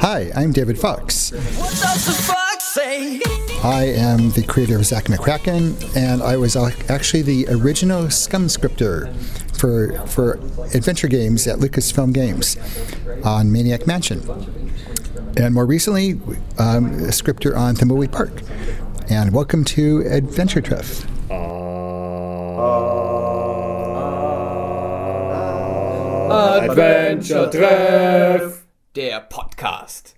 Hi, I'm David Fox. What does the fox say? I am the creator of Zack McCracken, and I was actually the original Scum scripter for, for adventure games at Lucasfilm Games on Maniac Mansion. And more recently, um, a scripter on Thimbleweed Park. And welcome to Adventure Treff. Adventure Treff. Der Podcast.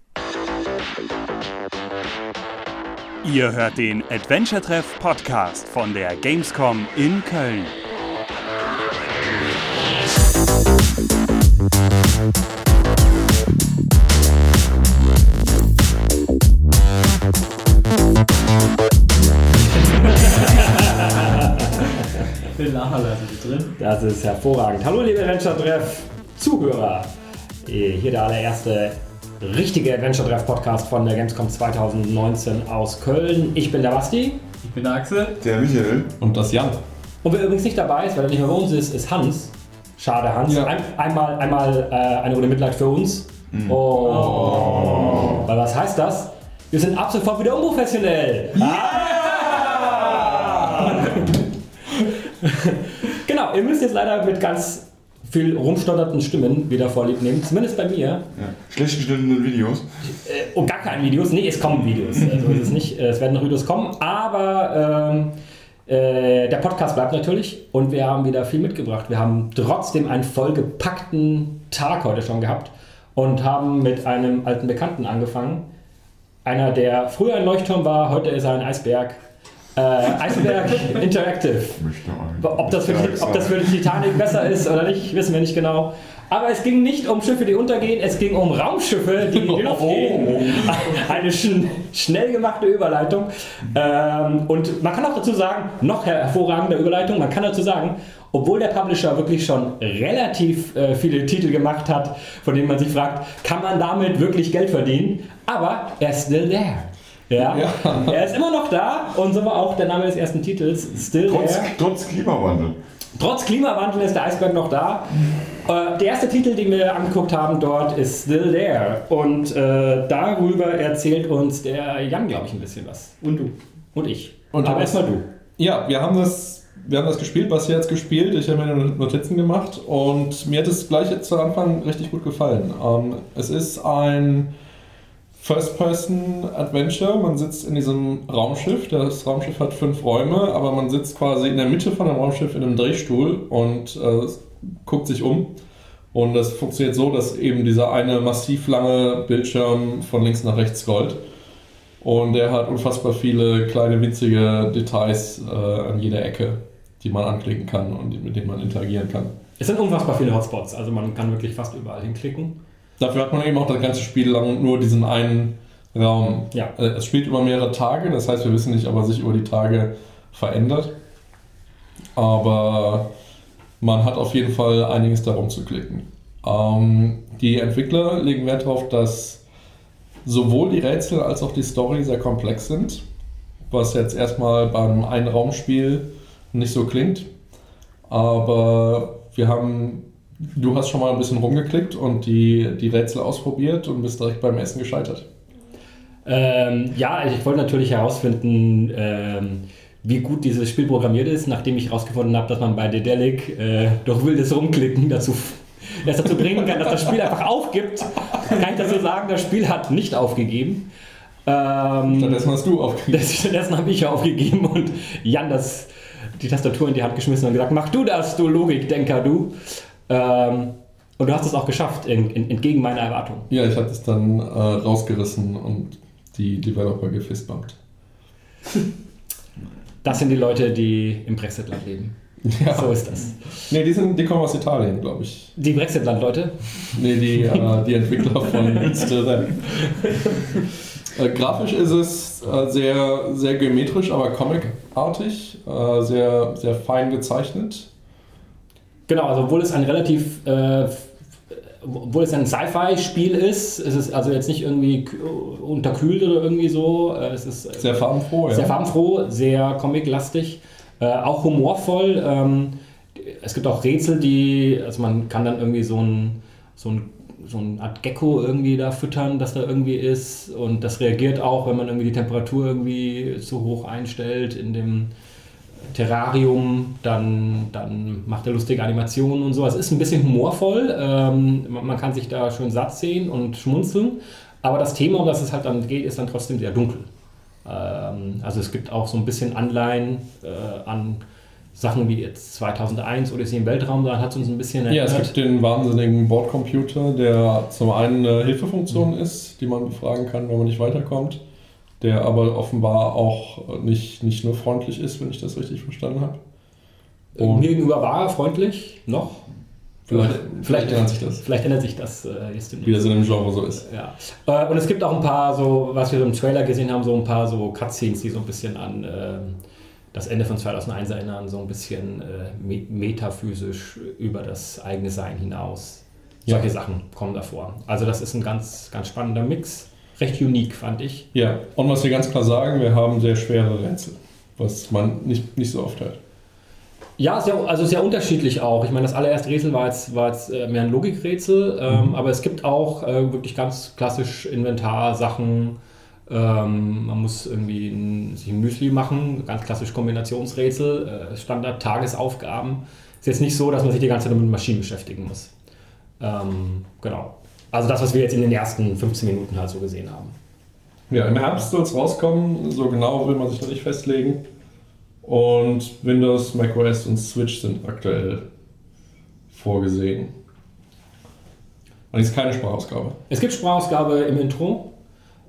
Ihr hört den Adventure Treff Podcast von der Gamescom in Köln. Das ist hervorragend. Hallo liebe Adventure Treff Zuhörer. Eh, Hier der allererste richtige Adventure Treff Podcast von der Gamescom 2019 aus Köln. Ich bin der Basti. Ich bin der Axel. Der Michael. Und das Jan. Und wer übrigens nicht dabei ist, weil er nicht mehr bei uns ist, ist Hans. Schade, Hans. Ja. Ein, einmal einmal äh, eine Runde Mitleid für uns. Oh. Weil was heißt das? Wir sind ab sofort wieder unprofessionell. Ah! genau, ihr müsst jetzt leider mit ganz viel rumstotterten Stimmen wieder vorlieb nehmen. Zumindest bei mir. Ja. Schlecht geschnittene Videos. Äh, und gar keine Videos. Nee, es kommen Videos. Also ist es nicht. Äh, Es werden noch Videos kommen. Aber ähm, äh, der Podcast bleibt natürlich. Und wir haben wieder viel mitgebracht. Wir haben trotzdem einen vollgepackten Tag heute schon gehabt. Und haben mit einem alten Bekannten angefangen. Einer, der früher ein Leuchtturm war, heute ist er ein Eisberg. Äh, Eisberg Interactive. Ob das, für die, ob das für die Titanic besser ist oder nicht, wissen wir nicht genau. Aber es ging nicht um Schiffe, die untergehen, es ging um Raumschiffe, die in die Luft gehen. Eine schn schnell gemachte Überleitung. Ähm, und man kann auch dazu sagen, noch her hervorragende Überleitung, man kann dazu sagen, obwohl der Publisher wirklich schon relativ äh, viele Titel gemacht hat, von denen man sich fragt, kann man damit wirklich Geld verdienen? Aber er ist still there. Ja, er ist immer noch da und so war auch der Name des ersten Titels, Still Trotz, There. trotz Klimawandel. Trotz Klimawandel ist der Eisberg noch da. Äh, der erste Titel, den wir angeguckt haben dort, ist Still There. Und äh, darüber erzählt uns der Jan, glaube ich, ein bisschen was. Und du. Und ich. Und Aber erstmal du. Ja, wir haben das, wir haben das gespielt, Basti hat es gespielt, ich habe mir Notizen gemacht und mir hat es gleich jetzt zu Anfang richtig gut gefallen. Ähm, es ist ein First-Person-Adventure. Man sitzt in diesem Raumschiff. Das Raumschiff hat fünf Räume, aber man sitzt quasi in der Mitte von dem Raumschiff in einem Drehstuhl und äh, guckt sich um. Und das funktioniert so, dass eben dieser eine massiv lange Bildschirm von links nach rechts scrollt. Und der hat unfassbar viele kleine winzige Details äh, an jeder Ecke, die man anklicken kann und mit denen man interagieren kann. Es sind unfassbar viele Hotspots, also man kann wirklich fast überall hinklicken. Dafür hat man eben auch das ganze Spiel lang nur diesen einen Raum. Ja. Äh, Es spielt über mehrere Tage, das heißt, wir wissen nicht, ob er sich über die Tage verändert. Aber man hat auf jeden Fall einiges darum zu klicken. Ähm, die Entwickler legen Wert darauf, dass sowohl die Rätsel als auch die Story sehr komplex sind, was jetzt erstmal beim Einraumspiel nicht so klingt. Aber wir haben, du hast schon mal ein bisschen rumgeklickt und die, die Rätsel ausprobiert und bist direkt beim Essen gescheitert. Ähm, ja, ich wollte natürlich herausfinden, ähm, wie gut dieses Spiel programmiert ist, nachdem ich herausgefunden habe, dass man bei Dedelic äh, durch wildes Rumklicken dazu, das dazu bringen kann, dass das Spiel einfach aufgibt. Kann ich dazu sagen, das Spiel hat nicht aufgegeben. Ähm, Stattdessen hast du aufgegeben. stattdessen habe ich aufgegeben und Jan das, die Tastatur in die Hand geschmissen und gesagt, mach du das, du Logikdenker, du. Ähm, und du hast es auch geschafft, en, en, entgegen meiner Erwartung. Ja, ich habe das dann äh, rausgerissen und die Developer gefistbumpt. Das sind die Leute, die im Brexitland leben. Ja. So ist das. Nee, die, sind, die kommen aus Italien, glaube ich. Die Brexitland-Leute. Nee, die, äh, die Entwickler von Still. Äh, grafisch ist es äh, sehr, sehr geometrisch, aber comicartig, äh, sehr, sehr fein gezeichnet. Genau, also obwohl es ein relativ, äh, obwohl es ein Sci-Fi-Spiel ist, ist es also jetzt nicht irgendwie unterkühlt oder irgendwie so. Äh, Es ist äh, Sehr farbenfroh, ja. sehr farbenfroh, sehr comiclastig, äh, auch humorvoll. Ähm, es gibt auch Rätsel, die, also man kann dann irgendwie so ein, so ein so eine Art Gecko irgendwie da füttern, das da irgendwie ist. Und das reagiert auch, wenn man irgendwie die Temperatur irgendwie zu hoch einstellt in dem Terrarium, dann, dann macht er lustige Animationen und so. Es ist ein bisschen humorvoll. Ähm, man kann sich da schön satt sehen und schmunzeln. Aber das Thema, um das es halt dann geht, ist dann trotzdem sehr dunkel. Ähm, also es gibt auch so ein bisschen Anleihen äh, an Sachen wie jetzt 2001 Odyssey im Weltraum. Da hat es uns ein bisschen Ja, es erinnert. gibt den wahnsinnigen Bordcomputer, der zum einen eine Hilfefunktion ist, die man befragen kann, wenn man nicht weiterkommt, der aber offenbar auch nicht, nicht nur freundlich ist, wenn ich das richtig verstanden habe. Und Mir gegenüber war er freundlich, noch. vielleicht, vielleicht ändert sich das, Vielleicht ändert sich das äh, jetzt demnächst. wie das in dem Genre so ist. Ja. Äh, und es gibt auch ein paar so, was wir so im Trailer gesehen haben, so ein paar so Cutscenes, die so ein bisschen an ähm, das Ende von 2001 erinnern, so ein bisschen äh, me metaphysisch über das eigene Sein hinaus. Ja. Solche Sachen kommen davor. Also das ist ein ganz, ganz spannender Mix. Recht unique, fand ich. Ja, und was wir ganz klar sagen, wir haben sehr schwere Rätsel, was man nicht, nicht so oft hört. Ja, sehr, also sehr unterschiedlich auch. Ich meine, das allererste Rätsel war jetzt, war jetzt äh, mehr ein Logikrätsel, ähm, aber es gibt auch äh, wirklich ganz klassisch Inventarsachen. Ähm, man muss irgendwie ein, sich ein Müsli machen, ganz klassisch Kombinationsrätsel, äh, Standard-Tagesaufgaben. Ist jetzt nicht so, dass man sich die ganze Zeit mit Maschinen beschäftigen muss. Ähm, genau. Also das, was wir jetzt in den ersten 15 Minuten halt so gesehen haben. Ja, im Herbst soll es rauskommen, so genau will man sich noch nicht festlegen. Und Windows, macOS und Switch sind aktuell vorgesehen. Und es ist keine Sprachausgabe. Es gibt Sprachausgabe im Intro.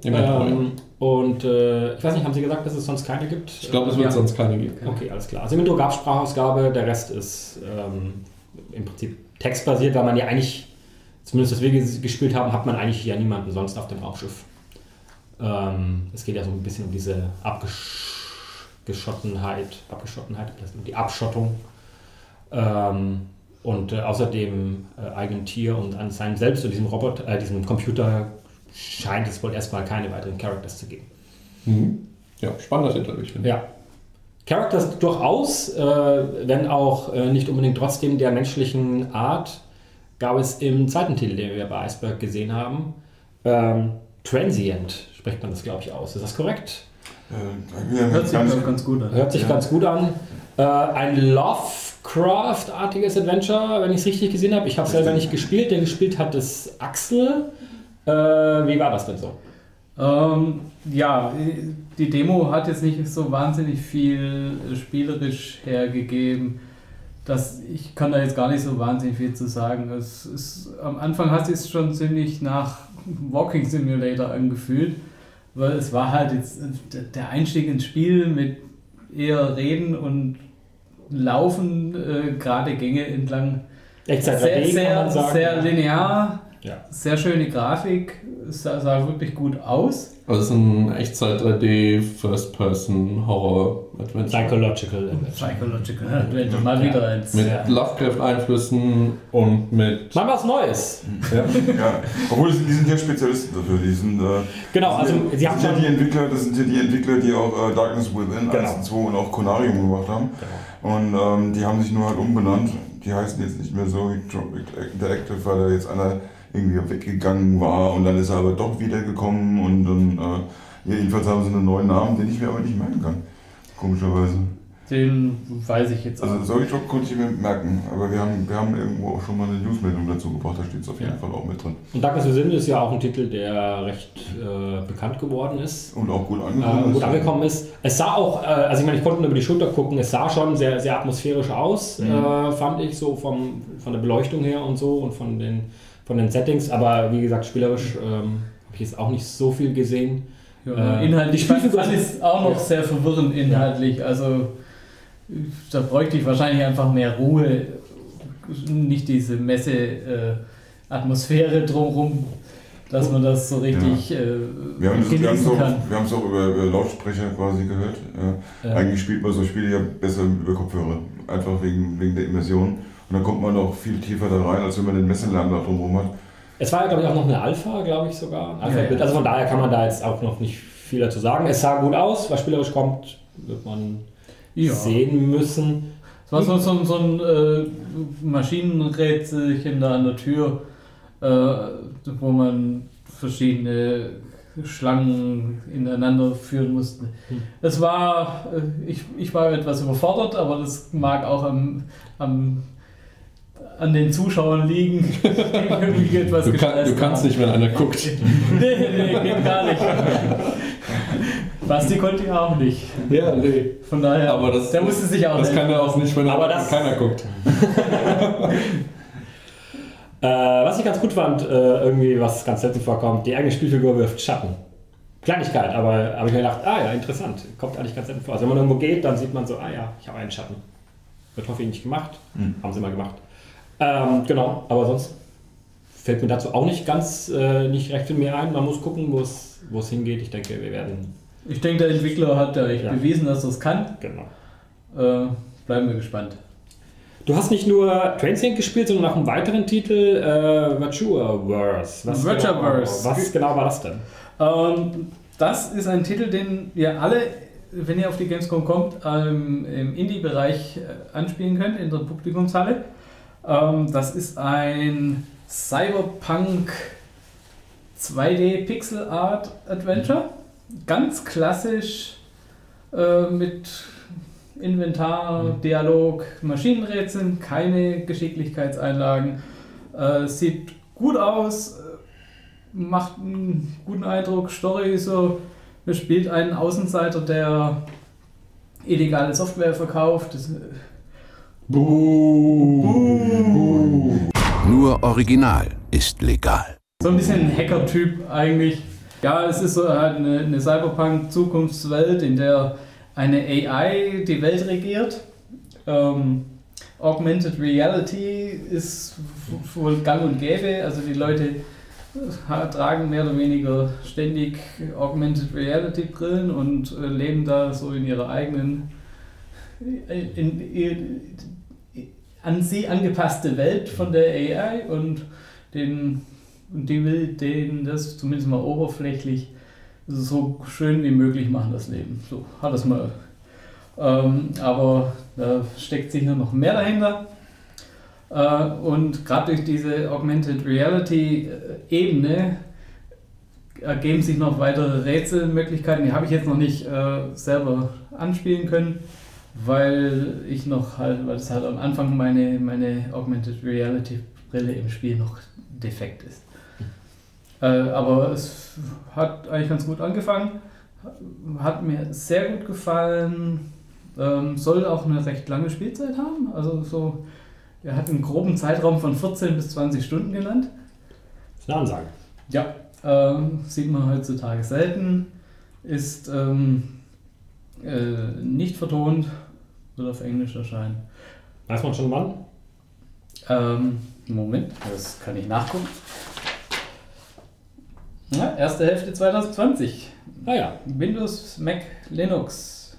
Im Intro, ja. ähm, und äh, ich weiß nicht, haben Sie gesagt, dass es sonst keine gibt? Ich glaube, es wird Ja. sonst keine geben. Okay, alles klar. Also im Intro gab es Sprachausgabe, der Rest ist ähm, im Prinzip textbasiert, weil man ja eigentlich, zumindest das wir ges- gespielt haben, hat man eigentlich ja niemanden sonst auf dem Raumschiff. Ähm, es geht ja so ein bisschen um diese Abgeschottenheit, Abgeschottenheit, ist die Abschottung. Ähm, und äh, außerdem äh, eigenem Tier und an seinem Selbst und diesem Roboter, äh, diesem Computer scheint es wohl erstmal keine weiteren Characters zu geben. Mhm. Ja, spannender Titel, ich finde. Ja. Characters durchaus, äh, wenn auch äh, nicht unbedingt trotzdem der menschlichen Art, gab es im zweiten Titel, den wir bei Iceberg gesehen haben, ähm, Transient spricht man das, glaube ich, aus. Ist das korrekt? Äh, haben Hört sich doch ganz gut an. Hört sich Ja. ganz gut an. Äh, ein Lovecraft-artiges Adventure, wenn ich es richtig gesehen habe. Ich habe es selber nicht gespielt, der gespielt hat es Axel. Äh, wie war das denn so? Ähm, ja, die Demo hat jetzt nicht so wahnsinnig viel spielerisch hergegeben. Das, ich kann da jetzt gar nicht so wahnsinnig viel zu sagen. Es ist, am Anfang hat es schon ziemlich nach Walking Simulator angefühlt, weil es war halt jetzt äh, der Einstieg ins Spiel mit eher Reden und Laufen, äh, gerade Gänge entlang. Echtzeit Sehr, 3D, kann sehr, sehr linear, Ja. sehr schöne Grafik, es sah, sah wirklich gut aus. Also es ist ein Echtzeit 3D First-Person Horror Adventure. Psychological Adventure. Psychological Adventure, mal Ja. wieder eins. Mit Ja. Lovecraft-Einflüssen und mit. Mal was Neues. Ja. Ja, obwohl die sind ja Spezialisten dafür. Die sind, äh, Genau, das also sind, sie ja- haben das sind ja die Entwickler, das sind ja die Entwickler, die auch äh, Darkness Within Genau. 1 und 2 und auch Conarium gemacht haben. Und ähm, die haben sich nur halt umbenannt. Die heißen jetzt nicht mehr so Interactive, weil da jetzt einer irgendwie weggegangen war und dann ist er aber doch wiedergekommen und dann äh, jedenfalls haben sie einen neuen Namen, den ich mir aber nicht merken kann. Komischerweise. Den weiß ich jetzt Also auch. Zoetrock konnte ich mir merken, aber wir haben, wir haben irgendwo auch schon mal eine Newsmeldung dazu gebracht, da steht es auf jeden Ja. Fall auch mit drin. Und Darkness Within ist ja auch ein Titel, der recht äh, bekannt geworden ist. Und auch gut Äh, angekommen gut ist. angekommen ist. Es sah auch, äh, also ich meine, ich konnte nur über die Schulter gucken, es sah schon sehr, sehr atmosphärisch aus, Mhm. äh, fand ich, so vom, von der Beleuchtung her und so und von den, von den Settings. Aber wie gesagt, spielerisch ähm, habe ich jetzt auch nicht so viel gesehen. Ja, äh, inhaltlich fand, ich es auch noch Ja. sehr verwirrend inhaltlich. Also da bräuchte ich wahrscheinlich einfach mehr Ruhe. Nicht diese Messe-Atmosphäre drumherum, dass man das so richtig äh, Wir haben es genießen auch, kann. wir haben's auch über, über Lautsprecher quasi gehört. Ja. Ja. Eigentlich spielt man so Spiele ja besser über Kopfhörer, einfach wegen, wegen der Immersion. Und dann kommt man auch viel tiefer da rein, als wenn man den Messelärm da drumherum hat. Es war ja, glaube ich, auch noch eine Alpha, glaube ich sogar. Alpha Ja, ja. Also von daher kann man da jetzt auch noch nicht viel dazu sagen. Es sah gut aus, was spielerisch kommt, wird man Ja. sehen müssen. Es war so, so, so ein äh, Maschinenrätselchen da an der Tür. äh, wo man verschiedene Schlangen ineinander führen musste. Es war, äh, ich, ich war etwas überfordert, aber das mag auch am, am an den Zuschauern liegen, irgendwie etwas Du, kann, du kannst nicht, wenn einer guckt. Nee, nee, geht gar nicht. Basti konnte ja auch nicht. Ja, nee. Von daher, Aber das- der musste sich auch Das helfen kann er auch nicht, wenn Aber das- keiner guckt. Äh, was ich ganz gut fand, äh, irgendwie, was ganz selten vorkommt, die eigene Spielfigur wirft Schatten. Kleinigkeit, aber habe ich mir gedacht, ah ja, interessant. Kommt eigentlich ganz selten vor. Also wenn man irgendwo geht, dann sieht man so, ah ja, ich habe einen Schatten. Wird häufig nicht gemacht. Haben sie mal gemacht. Ähm, genau, aber sonst fällt mir dazu auch nicht ganz, äh, nicht recht viel mehr ein. Man muss gucken, wo es hingeht. Ich denke, wir werden, Ich denke, der Entwickler hat ja echt Ja. bewiesen, dass es kann. genau. Äh, bleiben wir gespannt. Du hast nicht nur Transient gespielt, sondern auch einen weiteren Titel, äh, Virtuaverse. Was Virtuaverse. Genau, was genau war das denn? Ähm, das ist ein Titel, den ihr alle, wenn ihr auf die Gamescom kommt, ähm, im Indie-Bereich äh, anspielen könnt, in der Publikumshalle. Ähm, das ist ein Cyberpunk 2D Pixel Art Adventure. Ganz klassisch äh, mit Inventar, Dialog, Maschinenrätseln, keine Geschicklichkeitseinlagen. Äh, sieht gut aus, äh, macht einen guten Eindruck. Story so, er spielt einen Außenseiter, der illegale Software verkauft. Das, Nur Original ist legal. so ein bisschen ein Hacker-Typ eigentlich. Ja, es ist so halt eine, eine Cyberpunk-Zukunftswelt, in der eine AI die Welt regiert. Ähm, Augmented Reality ist wohl gang und gäbe. Also die Leute ha- tragen mehr oder weniger ständig Augmented Reality Brillen und äh, leben da so in ihrer eigenen in, in, an sie angepasste Welt von der AI und den und die will denen das zumindest mal oberflächlich so schön wie möglich machen, das Leben. So hat es mal. Ähm, aber da steckt sicher noch mehr dahinter. Äh, und gerade durch diese Augmented Reality äh, Ebene ergeben sich noch weitere Rätselmöglichkeiten. Die habe ich jetzt noch nicht äh, selber anspielen können, weil ich noch halt, weil es halt am Anfang meine, meine Augmented Reality Brille im Spiel noch defekt ist. Äh, aber es hat eigentlich ganz gut angefangen. Hat mir sehr gut gefallen. Ähm, soll auch eine recht lange Spielzeit haben. Also so, er hat einen groben Zeitraum von 14 bis 20 Stunden genannt. Das ist eine Ansage. Ja, ähm, sieht man heutzutage selten. Ist ähm, äh, nicht vertont, wird auf Englisch erscheinen. Weiß man schon wann? Ähm, Moment, das kann ich nachgucken. Ja, erste Hälfte 2020. Ah ja. Windows, Mac, Linux.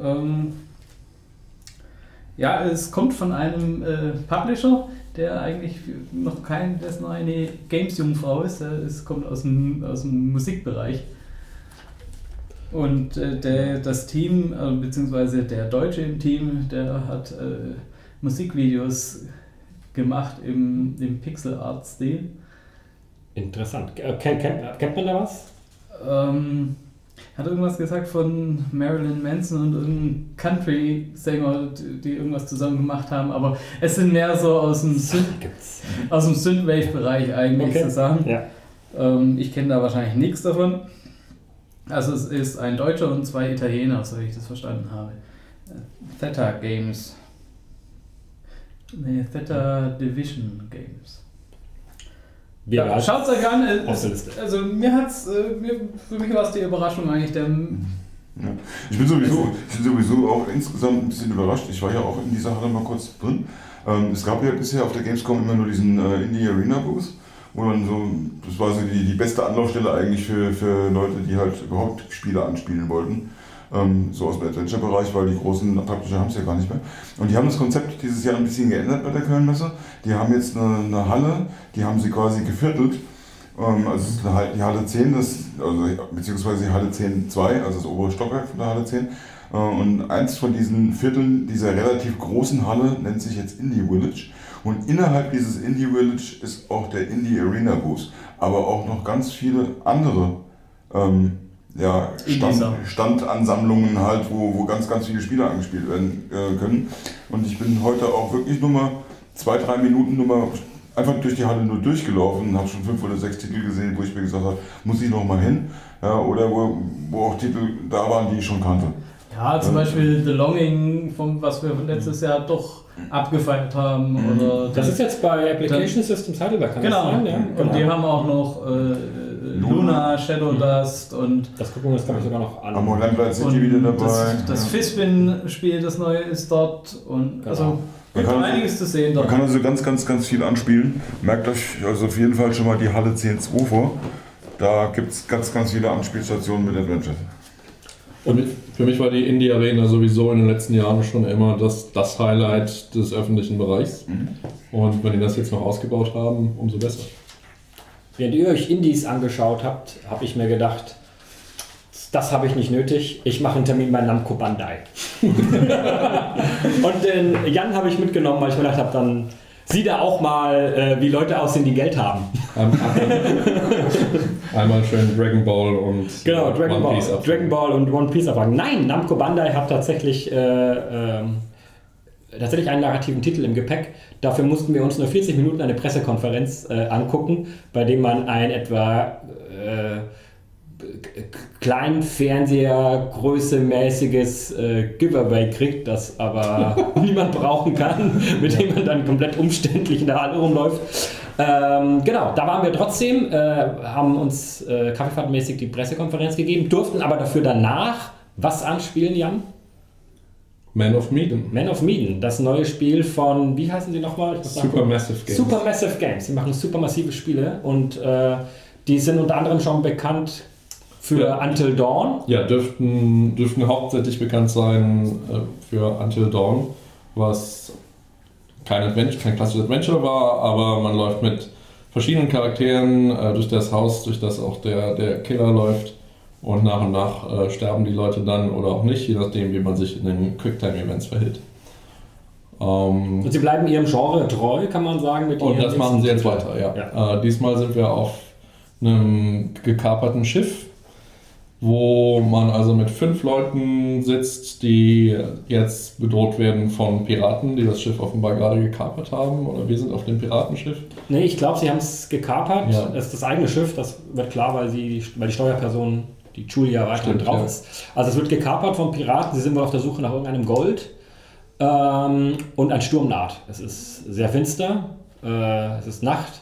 Ähm, ja, es kommt von einem äh, Publisher, der eigentlich noch kein, ist noch eine Games-Jungfrau ist. Der ist, kommt aus dem, aus dem Musikbereich. Und äh, der, das Team, äh, beziehungsweise der Deutsche im Team, der hat äh, Musikvideos gemacht im, im Pixel-Art-Stil. Interessant. Äh, Kennt, kennt, kennt man da was? Ähm, hat irgendwas gesagt von Marilyn Manson und irgendeinem Country-Sänger, die, irgendwas zusammen gemacht haben, aber es sind mehr so aus dem, Gibt's. aus dem Synthwave-Bereich eigentlich Okay. Sachen. Ja. Ähm, ich kenne da wahrscheinlich nichts davon. Also es ist ein Deutscher und zwei Italiener, so wie ich das verstanden habe. Theta Games. Nee, Theta Division Games. Wir Ja, Schaut es euch an. es-. Also mir hat's, äh, mir, für mich war es die Überraschung eigentlich. Der, Ja. Ich, bin sowieso, ich bin sowieso auch insgesamt ein bisschen überrascht. Ich war ja auch in dieser Sache mal kurz drin. Ähm, es gab ja bisher auf der Gamescom immer nur diesen äh, Indie Arena Booth, wo dann so, das war so die, die beste Anlaufstelle eigentlich für, für Leute, die halt überhaupt Spiele anspielen wollten. Ähm, so aus dem Adventure-Bereich, weil die großen Publisher haben es ja gar nicht mehr. Und die haben das Konzept dieses Jahr ein bisschen geändert bei der Kölnmesse. Die haben jetzt eine, eine Halle, die haben sie quasi geviertelt. Ähm, also es ist eine die Halle 10, das, also, beziehungsweise die Halle 10 2, also das obere Stockwerk von der Halle 10. Äh, Und eins von diesen Vierteln dieser relativ großen Halle nennt sich jetzt Indie Village. Und innerhalb dieses Indie Village ist auch der Indie Arena Booth. Aber auch noch ganz viele andere ähm, ja, Stand. Standansammlungen halt, wo, wo ganz, ganz viele Spiele angespielt werden äh, können. Und ich bin heute auch wirklich nur mal zwei, drei Minuten nur mal einfach durch die Halle nur durchgelaufen und habe schon fünf oder sechs Titel gesehen, wo ich mir gesagt habe, muss ich noch mal hin. Ja, oder wo, wo auch Titel da waren, die ich schon kannte. Ja, zum Beispiel The Longing, vom, was wir letztes Jahr doch abgefeiert haben. Oder Das ist jetzt bei Application Systems Heidelberg, kann genau. das sein? Ja, Und die genau. haben auch noch äh, Luna, Shadow Dust und Das gucken wir uns, glaube ich, sogar noch an. Amor Lamplight City und wieder dabei. Das, das ja. Fispin-Spiel, das neue ist dort. Und also Man kann- einiges zu sehen Man dort. kann also ganz, ganz, ganz viel anspielen. Merkt euch also auf jeden Fall schon mal die Halle 10.2 vor. Da gibt es ganz, ganz viele Anspielstationen mit Adventure. Für mich, für mich war die Indie Arena sowieso in den letzten Jahren schon immer das, das Highlight des öffentlichen Bereichs. Und wenn die das jetzt noch ausgebaut haben, umso besser. Während ihr euch Indies angeschaut habt, habe ich mir gedacht, das habe ich nicht nötig. Ich mache einen Termin bei Namco Bandai. Und den Jan habe ich mitgenommen, weil ich mir gedacht habe, dann sieh da auch mal, äh, wie Leute aussehen, die Geld haben. Ein- Einmal schön Dragon Ball und Genau, Dragon One Ball, Piece ab. Dragon Ball und One Piece abfangen. Nein, Namco Bandai hat tatsächlich, äh, ähm, tatsächlich einen narrativen Titel im Gepäck. Dafür mussten wir uns nur 40 Minuten eine Pressekonferenz äh, angucken, bei dem man ein etwa kleinen Fernseher größemäßiges äh, Giveaway kriegt, das aber niemand brauchen kann, mit dem man dann komplett umständlich in der Halle rumläuft. Ähm, genau, da waren wir trotzdem, äh, haben uns äh, kaffeefahrtmäßig die Pressekonferenz gegeben, durften aber dafür danach was anspielen, Jan? Man of Medan. Man of Medan, das neue Spiel von, wie heißen sie nochmal? Supermassive Games. Supermassive Games. Sie machen supermassive Spiele und äh, die sind unter anderem schon bekannt für Ja. Until Dawn. Ja, dürften, dürften hauptsächlich bekannt sein äh, für Until Dawn, was kein, Adventure, kein klassisches Adventure war, aber man läuft mit verschiedenen Charakteren äh, durch das Haus, durch das auch der, der Killer läuft und nach und nach äh, sterben die Leute dann oder auch nicht, je nachdem, wie man sich in den Quicktime-Events verhält. Ähm, Und sie bleiben ihrem Genre treu, kann man sagen. Mit und das machen sie jetzt weiter, ja. Äh, diesmal sind wir auf einem gekaperten Schiff, wo man also mit fünf Leuten sitzt, die jetzt bedroht werden von Piraten, die das Schiff offenbar gerade gekapert haben. Oder wir sind auf dem Piratenschiff. Nee, ich glaube, sie haben es gekapert. Ja. Das ist das eigene Schiff, das wird klar, weil, sie, weil die Steuerperson, die Julia, weiterhin Stimmt, drauf ja. ist. Also es wird gekapert von Piraten, sie sind wohl auf der Suche nach irgendeinem Gold. Ähm, und ein Sturm naht. Es ist sehr finster, äh, es ist Nacht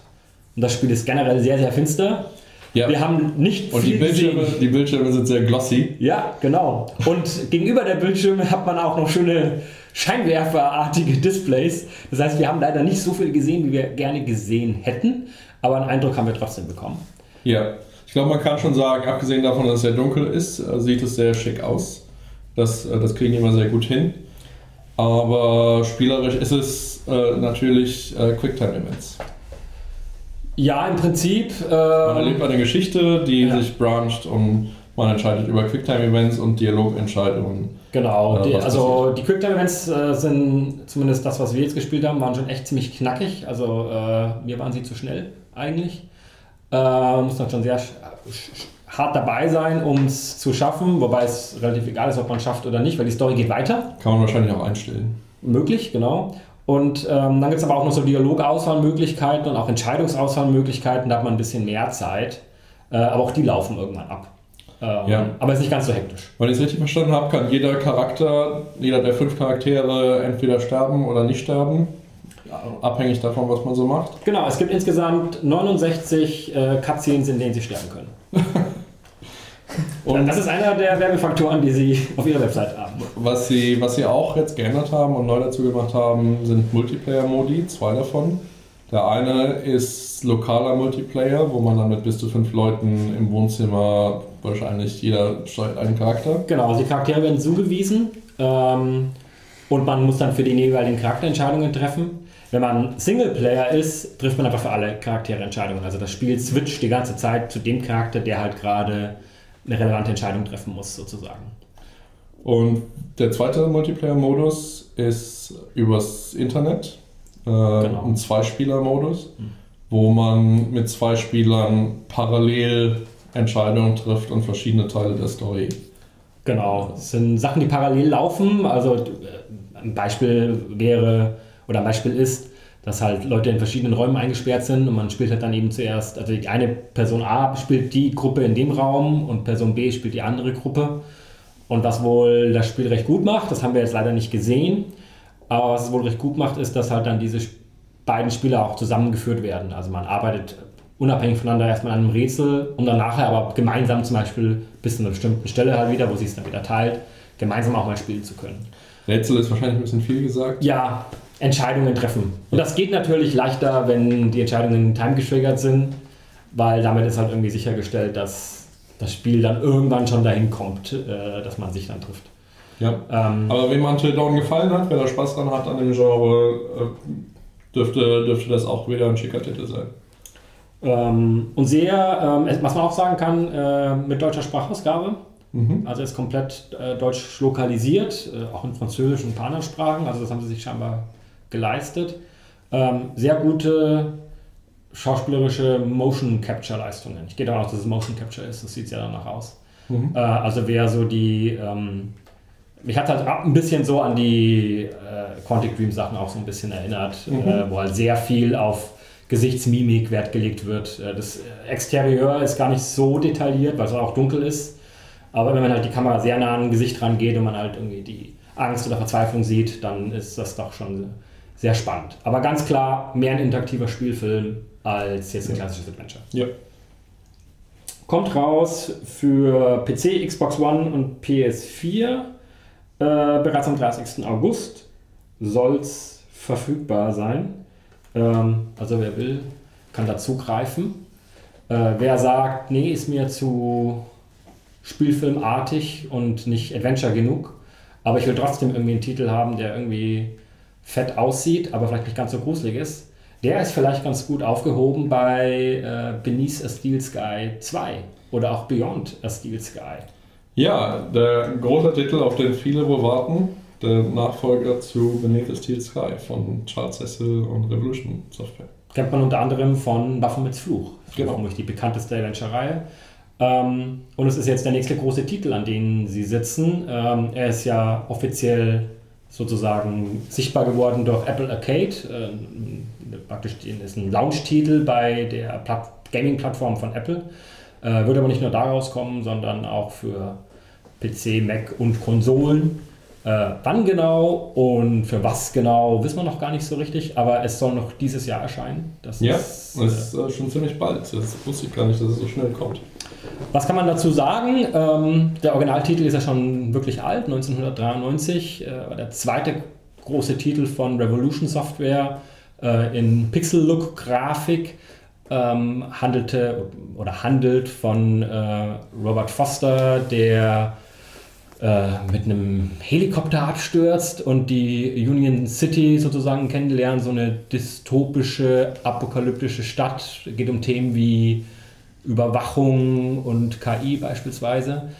und das Spiel ist generell sehr, sehr finster. Ja. Wir haben nicht Und die viel Bildschirme, gesehen. die Bildschirme sind sehr glossy. Ja, genau. Und gegenüber der Bildschirme hat man auch noch schöne scheinwerferartige Displays. Das heißt, wir haben leider nicht so viel gesehen, wie wir gerne gesehen hätten, aber einen Eindruck haben wir trotzdem bekommen. Ja, ich glaube, man kann schon sagen, abgesehen davon, dass es sehr dunkel ist, äh, sieht es sehr schick aus. Das, äh, das kriegen die immer sehr gut hin. Aber spielerisch ist es äh, natürlich äh, Quicktime-Events. Ja, im Prinzip. Man erlebt Äh, eine Geschichte, die Ja. sich brancht und man entscheidet über Quicktime-Events und Dialogentscheidungen. genau. Äh, Die, also die Quicktime-Events äh, sind zumindest das, was wir jetzt gespielt haben, waren schon echt ziemlich knackig. Also äh, mir waren sie zu schnell eigentlich. Äh, muss man schon sehr hart dabei sein, um es zu schaffen, wobei es relativ egal ist, ob man es schafft oder nicht, weil die Story geht weiter. Kann man wahrscheinlich auch einstellen. Möglich, genau. Und ähm, dann gibt es aber auch noch so Dialogauswahlmöglichkeiten und auch Entscheidungsauswahlmöglichkeiten, da hat man ein bisschen mehr Zeit. Äh, aber auch die laufen irgendwann ab. Ähm, Ja. Aber ist nicht ganz so hektisch. Wenn ich es richtig verstanden habe, kann jeder Charakter, jeder der fünf Charaktere entweder sterben oder nicht sterben. Abhängig davon, was man so macht. Genau, es gibt insgesamt 69 äh, Cutscenes, in denen sie sterben können. Und das ist einer der Werbefaktoren, die sie auf ihrer Website haben. Was sie, was sie auch jetzt geändert haben und neu dazu gemacht haben, sind Multiplayer-Modi, zwei davon. Der eine ist lokaler Multiplayer, wo man dann mit bis zu fünf Leuten im Wohnzimmer wahrscheinlich jeder steuert einen Charakter. Genau, also die Charaktere werden zugewiesen ähm, und man muss dann für die jeweiligen Charakterentscheidungen treffen. Wenn man Singleplayer ist, trifft man einfach für alle Charaktere Entscheidungen. Also das Spiel switcht die ganze Zeit zu dem Charakter, der halt gerade eine relevante Entscheidung treffen muss, sozusagen. Und der zweite Multiplayer-Modus ist übers Internet, äh, Genau. ein Zweispieler-Modus, wo man mit zwei Spielern parallel Entscheidungen trifft und verschiedene Teile der Story. Genau, es sind Sachen, die parallel laufen. Also äh, ein Beispiel wäre, oder ein Beispiel ist, dass halt Leute in verschiedenen Räumen eingesperrt sind und man spielt halt dann eben zuerst, also die eine Person A spielt die Gruppe in dem Raum und Person B spielt die andere Gruppe. Und was wohl das Spiel recht gut macht, das haben wir jetzt leider nicht gesehen, aber was es wohl recht gut macht, ist, dass halt dann diese beiden Spieler auch zusammengeführt werden. Also man arbeitet unabhängig voneinander erstmal an einem Rätsel, um dann nachher aber gemeinsam zum Beispiel bis zu einer bestimmten Stelle halt wieder, wo sie es dann wieder teilt, gemeinsam auch mal spielen zu können. Rätsel ist wahrscheinlich ein bisschen viel gesagt. Ja, Entscheidungen treffen. Und das geht natürlich leichter, wenn die Entscheidungen timegetriggert sind, weil damit ist halt irgendwie sichergestellt, dass das Spiel dann irgendwann schon dahin kommt, äh, dass man sich dann trifft. Ja. Ähm, Aber wem Until Dawn gefallen hat, wer da Spaß dran hat an dem Genre, äh, dürfte, dürfte das auch wieder ein schicker Titel sein. Ähm, und sehr, ähm, was man auch sagen kann, äh, mit deutscher Sprachausgabe. Also ist komplett äh, deutsch lokalisiert, äh, auch in Französisch und ein paar anderen Sprachen. Also das haben sie sich scheinbar geleistet. Ähm, sehr gute schauspielerische Motion Capture Leistungen. Ich gehe davon aus, dass es Motion Capture ist. Das sieht ja danach aus. Äh, also wer so die ähm, mich hat halt ein bisschen so an die äh, Quantic Dream Sachen auch so ein bisschen erinnert, äh, wo halt sehr viel auf Gesichtsmimik Wert gelegt wird. Äh, das Exterieur ist gar nicht so detailliert, weil es auch dunkel ist. Aber wenn man halt die Kamera sehr nah an ein Gesicht rangeht und man halt irgendwie die Angst oder Verzweiflung sieht, dann ist das doch schon sehr spannend. Aber ganz klar mehr ein interaktiver Spielfilm als jetzt ein klassisches Adventure. Ja. Kommt raus für PC, Xbox One und PS4 äh, bereits am 30. August. Soll es verfügbar sein. Ähm, also wer will, kann da zugreifen. Äh, wer sagt, nee, ist mir zu spielfilmartig und nicht Adventure genug, aber ich will trotzdem irgendwie einen Titel haben, der irgendwie fett aussieht, aber vielleicht nicht ganz so gruselig ist, der ist vielleicht ganz gut aufgehoben bei äh, Beneath a Steel Sky 2 oder auch Beyond a Steel Sky. Ja, der große Titel, auf den viele wohl warten, der Nachfolger zu Beneath the Steel Sky von Charles Cecil und Revolution Software. Kennt man unter anderem von Baphomets Fluch. Genau. vermutlich die bekannteste Adventure-Reihe. Ähm, und es ist jetzt der nächste große Titel, an den sie sitzen. Ähm, er ist ja offiziell sozusagen sichtbar geworden durch Apple Arcade. Ähm, praktisch ist ein Launch-Titel bei der Plat- Gaming-Plattform von Apple. Äh, wird aber nicht nur daraus kommen, sondern auch für PC, Mac und Konsolen. Äh, wann genau und für was genau, wissen wir noch gar nicht so richtig, aber es soll noch dieses Jahr erscheinen. Das Ja, ist, das ist äh, schon ziemlich bald. Das wusste ich gar nicht, dass es so schnell kommt. Was kann man dazu sagen? Ähm, der Originaltitel ist ja schon wirklich alt, 1993. Äh, der zweite große Titel von Revolution Software äh, in Pixel-Look-Grafik. Ähm, handelte oder handelt von äh, Robert Foster, der äh, mit einem Helikopter abstürzt und die Union City sozusagen kennenlernen, so eine dystopische, apokalyptische Stadt. Geht um Themen wie Überwachung und KI beispielsweise.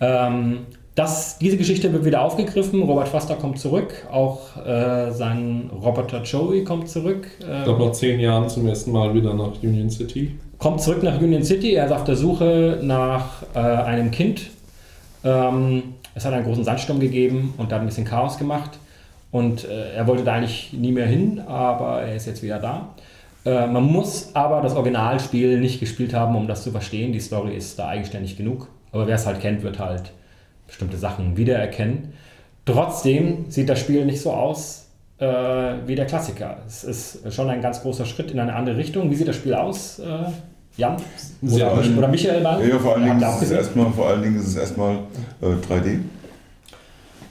Ähm, das, diese Geschichte wird wieder aufgegriffen. Robert Foster kommt zurück, auch äh, sein Roboter Joey kommt zurück. Ich glaube, nach zehn Jahren zum ersten Mal wieder nach Union City. kommt zurück nach Union City. Er ist auf der Suche nach äh, einem Kind. Ähm, es hat einen großen Sandsturm gegeben und da hat ein bisschen Chaos gemacht. Und äh, er wollte da eigentlich nie mehr hin, aber er ist jetzt wieder da. Äh, man muss aber das Originalspiel nicht gespielt haben, um das zu verstehen. Die Story ist da eigenständig genug. Aber wer es halt kennt, wird halt bestimmte Sachen wiedererkennen. Trotzdem sieht das Spiel nicht so aus äh, wie der Klassiker. Es ist schon ein ganz großer Schritt in eine andere Richtung. Wie sieht das Spiel aus, äh, Jan? Oder, schön. oder Michael mal? Ja, vor allen, Dingen ist es erstmal, vor allen Dingen ist es erstmal äh, 3D.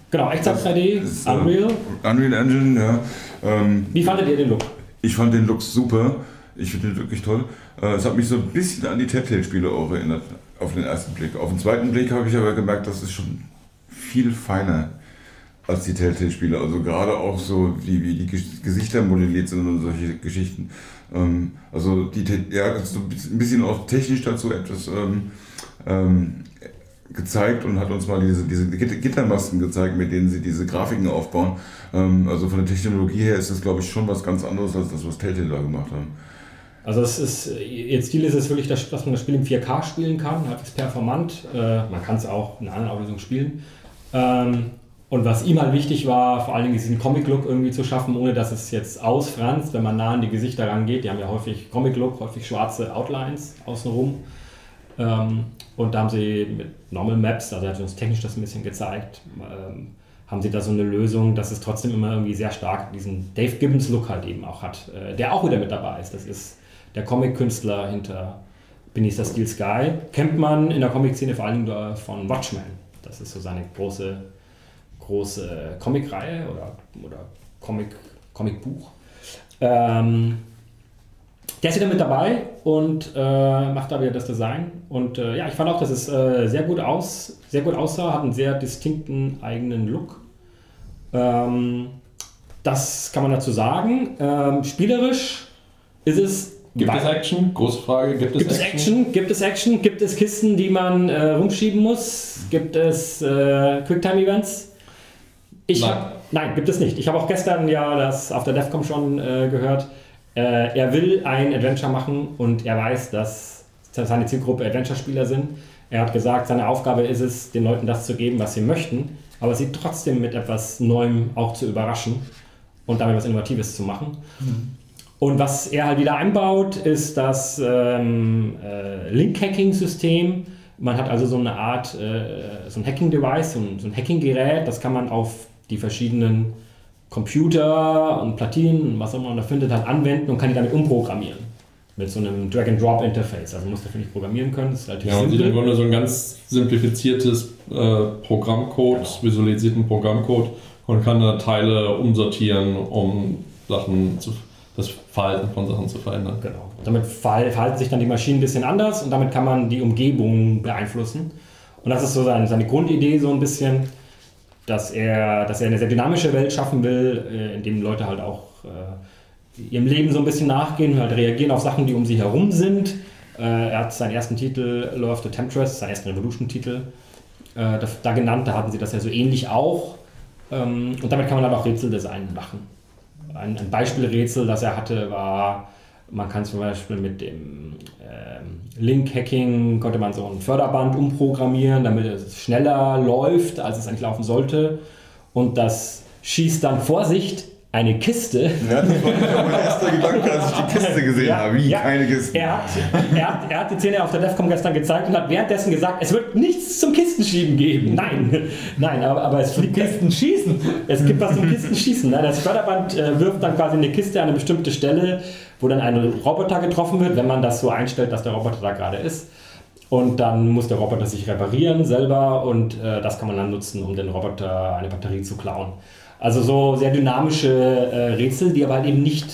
Genau, Echtzeit 3D, Das ist, äh, Unreal. Unreal Engine, ja. Ähm, Wie fandet ihr den Look? ich fand den Look super. Ich finde den wirklich toll. Äh, es hat mich so ein bisschen an die Telltale-Spiele auch erinnert, auf den ersten Blick. Auf den zweiten Blick habe ich aber gemerkt, das ist schon viel feiner als die Telltale-Spiele. Also gerade auch so, wie, wie die Ges- Gesichter modelliert sind und solche Geschichten. Ähm, also die, ja, so ein bisschen- auch technisch dazu etwas ähm, ähm, gezeigt und hat uns mal diese, diese Git- Gittermasken gezeigt, mit denen sie diese Grafiken aufbauen. Ähm, also von der Technologie her ist das, glaube ich, schon was ganz anderes als das, was Telltale da gemacht haben. Also es ist, jetzt Ziel ist es wirklich, dass, dass man das Spiel in 4K spielen kann, halbwegs performant. Äh, man kann es auch in einer anderen Auflösung spielen. Ähm, und was ihm halt wichtig war, vor allen Dingen diesen Comic-Look irgendwie zu schaffen, ohne dass es jetzt ausfranst, wenn man nah an die Gesichter rangeht. Die haben ja häufig Comic-Look, häufig schwarze Outlines außenrum. Ähm, und da haben sie mit Normal Maps, also hat uns technisch das ein bisschen gezeigt, ähm, haben sie da so eine Lösung, dass es trotzdem immer irgendwie sehr stark diesen Dave Gibbons Look halt eben auch hat, äh, der auch wieder mit dabei ist. Das ist der Comic-Künstler hinter Beneath Steel Sky. Kennt man in der Comic-Szene vor Dingen von Watchmen. Das ist so seine große, große Comic-Reihe oder, oder Comic, Comic-Buch. Ähm, der ist wieder mit dabei und äh, macht da wieder das Design. Und äh, ja, ich fand auch, dass es äh, sehr gut aus, sehr gut aussah, hat einen sehr distinkten eigenen Look. Ähm, das kann man dazu sagen. Ähm, spielerisch ist es. Gibt es wei- Action? Große Frage. Gibt es Gibt es Action? Gibt es Action? Gibt es Kisten, die man äh, rumschieben muss? Gibt es äh, Quicktime-Events? Ich Nein. hab, nein, gibt es nicht. Ich habe auch gestern ja das auf der DEFCOM schon äh, gehört. Äh, er will ein Adventure machen und er weiß, dass seine Zielgruppe Adventure-Spieler sind. Er hat gesagt, seine Aufgabe ist es, den Leuten das zu geben, was sie möchten, aber sie trotzdem mit etwas Neuem auch zu überraschen und damit was Innovatives zu machen. Und was er halt wieder einbaut, ist das ähm, äh, Link-Hacking-System. Man hat also so eine Art, äh, so ein Hacking-Device, so ein, so ein Hacking-Gerät, das kann man auf die verschiedenen Computer und Platinen und was auch immer man da findet, halt anwenden und kann die damit umprogrammieren. Mit so einem Drag-and-Drop-Interface. Also man muss dafür nicht programmieren können, das ist relativ Ja, und sieht im simpel. Grunde so ein ganz simplifiziertes äh, Programmcode, Genau. visualisierten Programmcode und kann da Teile umsortieren, um Sachen zu, das Verhalten von Sachen zu verändern. Genau. Damit verhal- verhalten sich dann die Maschinen ein bisschen anders und damit kann man die Umgebung beeinflussen. Und das ist so seine, seine Grundidee, so ein bisschen, dass er, dass er eine sehr dynamische Welt schaffen will, äh, in dem Leute halt auch äh, ihrem Leben so ein bisschen nachgehen halt reagieren auf Sachen, die um sie herum sind. Äh, er hat seinen ersten Titel, Law of the Temptress, seinen ersten Revolution-Titel, äh, da, da genannt. Da hatten sie das ja so ähnlich auch. Ähm, und damit kann man halt auch Rätseldesign machen. Ein, ein Beispielrätsel, das er hatte, war, man kann zum Beispiel mit dem ähm, Link-Hacking, konnte man so ein Förderband umprogrammieren, damit es schneller läuft, als es eigentlich laufen sollte. Und das schießt dann, Vorsicht, eine Kiste. Ja, das war mein erster Gedanke, als ich die Kiste gesehen Ja, habe. Wie? ja. Keine Kiste. Er hat, er, hat, er hat die Szene auf der DEFCON gestern gezeigt und hat währenddessen gesagt, es wird nichts zum Kistenschieben geben. Nein, nein, aber, aber es fliegt Kisten schießen. Es gibt was zum Kistenschießen. Das Förderband äh, wirft dann quasi eine Kiste an eine bestimmte Stelle, wo dann ein Roboter getroffen wird, wenn man das so einstellt, dass der Roboter da gerade ist. Und dann muss der Roboter sich reparieren selber und äh, das kann man dann nutzen, um den Roboter eine Batterie zu klauen. Also so sehr dynamische äh, Rätsel, die aber halt eben nicht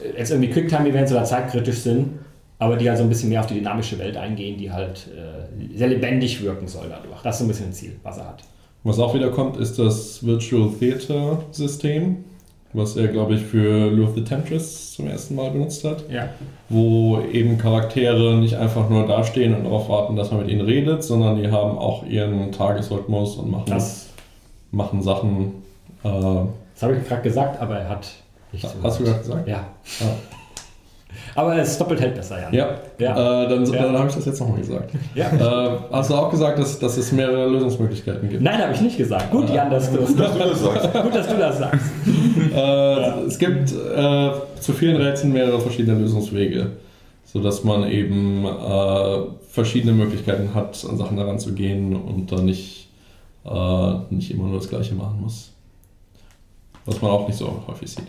äh, jetzt irgendwie Quicktime-Events oder zeitkritisch sind, aber die halt so ein bisschen mehr auf die dynamische Welt eingehen, die halt äh, sehr lebendig wirken soll dadurch. Das ist so ein bisschen ein Ziel, was er hat. Was auch wieder kommt, ist das Virtual Theater System, was er, glaube ich, für Lure of the Temptress zum ersten Mal benutzt hat. Ja. wo eben Charaktere nicht einfach nur dastehen und darauf warten, dass man mit ihnen redet, sondern die haben auch ihren Tagesrhythmus und machen, Das, machen Sachen. Äh, das habe ich gerade gesagt, aber er hat nicht so hast du gerade gesagt? Ja. Ja. Aber es doppelt hält besser, Jan. Ja, Ja. Äh, dann, Ja. dann habe ich das jetzt nochmal gesagt. Ja. Äh, hast du auch gesagt, dass, dass es mehrere Lösungsmöglichkeiten gibt? Nein, habe ich nicht gesagt. Gut, Jan, dass du das, Dass du das sagst. gut, dass du das sagst. Äh, Es gibt äh, zu vielen Rätseln mehrere verschiedene Lösungswege, sodass man eben äh, verschiedene Möglichkeiten hat, an Sachen heranzugehen und dann nicht, äh, nicht immer nur das Gleiche machen muss. Was man auch nicht so häufig sieht.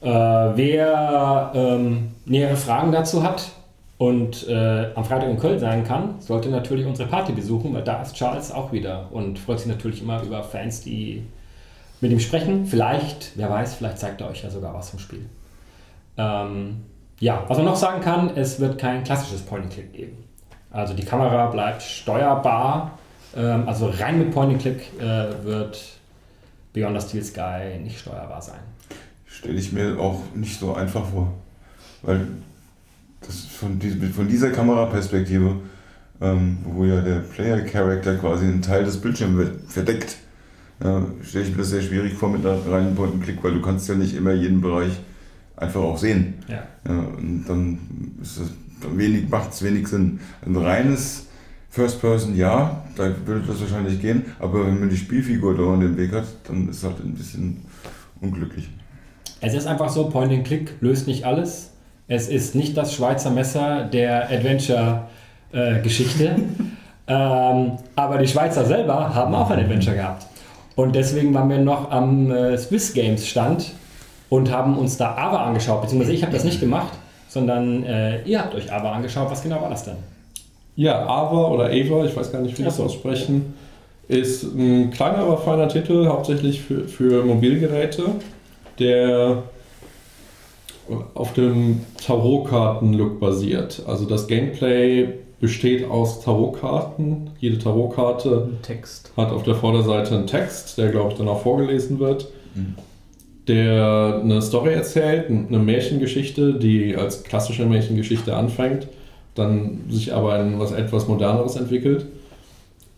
Äh, wer ähm, nähere Fragen dazu hat und äh, am Freitag in Köln sein kann, sollte natürlich unsere Party besuchen, weil da ist Charles auch wieder und freut sich natürlich immer über Fans, die mit ihm sprechen. Vielleicht, wer weiß, vielleicht zeigt er euch ja sogar was vom Spiel. Ähm, ja, was man noch sagen kann, es wird kein klassisches Point-and-Click geben. Also die Kamera bleibt steuerbar. Ähm, also rein mit Point-and-Click äh, wird Beyond the Steel Sky nicht steuerbar sein. Stelle ich mir auch nicht so einfach vor. Weil das von, von dieser Kameraperspektive ähm, wo ja der Player-Character quasi einen Teil des Bildschirms verdeckt. Ja, Stelle ich mir das sehr schwierig vor mit einer reinen Point-and-Click, weil du kannst ja nicht immer jeden Bereich einfach auch sehen. Ja. Ja, und dann ist das wenig, macht es wenig Sinn. Ein reines First Person, ja, da würde das wahrscheinlich gehen, aber wenn man die Spielfigur dauernd im Weg hat, dann ist halt ein bisschen unglücklich. Es ist einfach so, Point and Click löst nicht alles. Es ist nicht das Schweizer Messer der Adventure-Geschichte. ähm, aber die Schweizer selber haben auch ein Adventure gehabt. Und deswegen waren wir noch am äh, Swiss Games Stand und haben uns da Ava angeschaut. Beziehungsweise ich habe das nicht gemacht, sondern äh, ihr habt euch Ava angeschaut. Was genau war das denn? Ja, Ava oder Ava, ich weiß gar nicht, wie das so. aussprechen, ist ein kleiner, aber feiner Titel, hauptsächlich für, für Mobilgeräte, der auf dem Tarotkarten-Look basiert. Also das Gameplay besteht aus Tarotkarten. Jede Tarotkarte Text. hat auf der Vorderseite einen Text, der, glaube ich, dann auch vorgelesen wird, der eine Story erzählt, eine Märchengeschichte, die als klassische Märchengeschichte anfängt, dann sich aber in was etwas Moderneres entwickelt.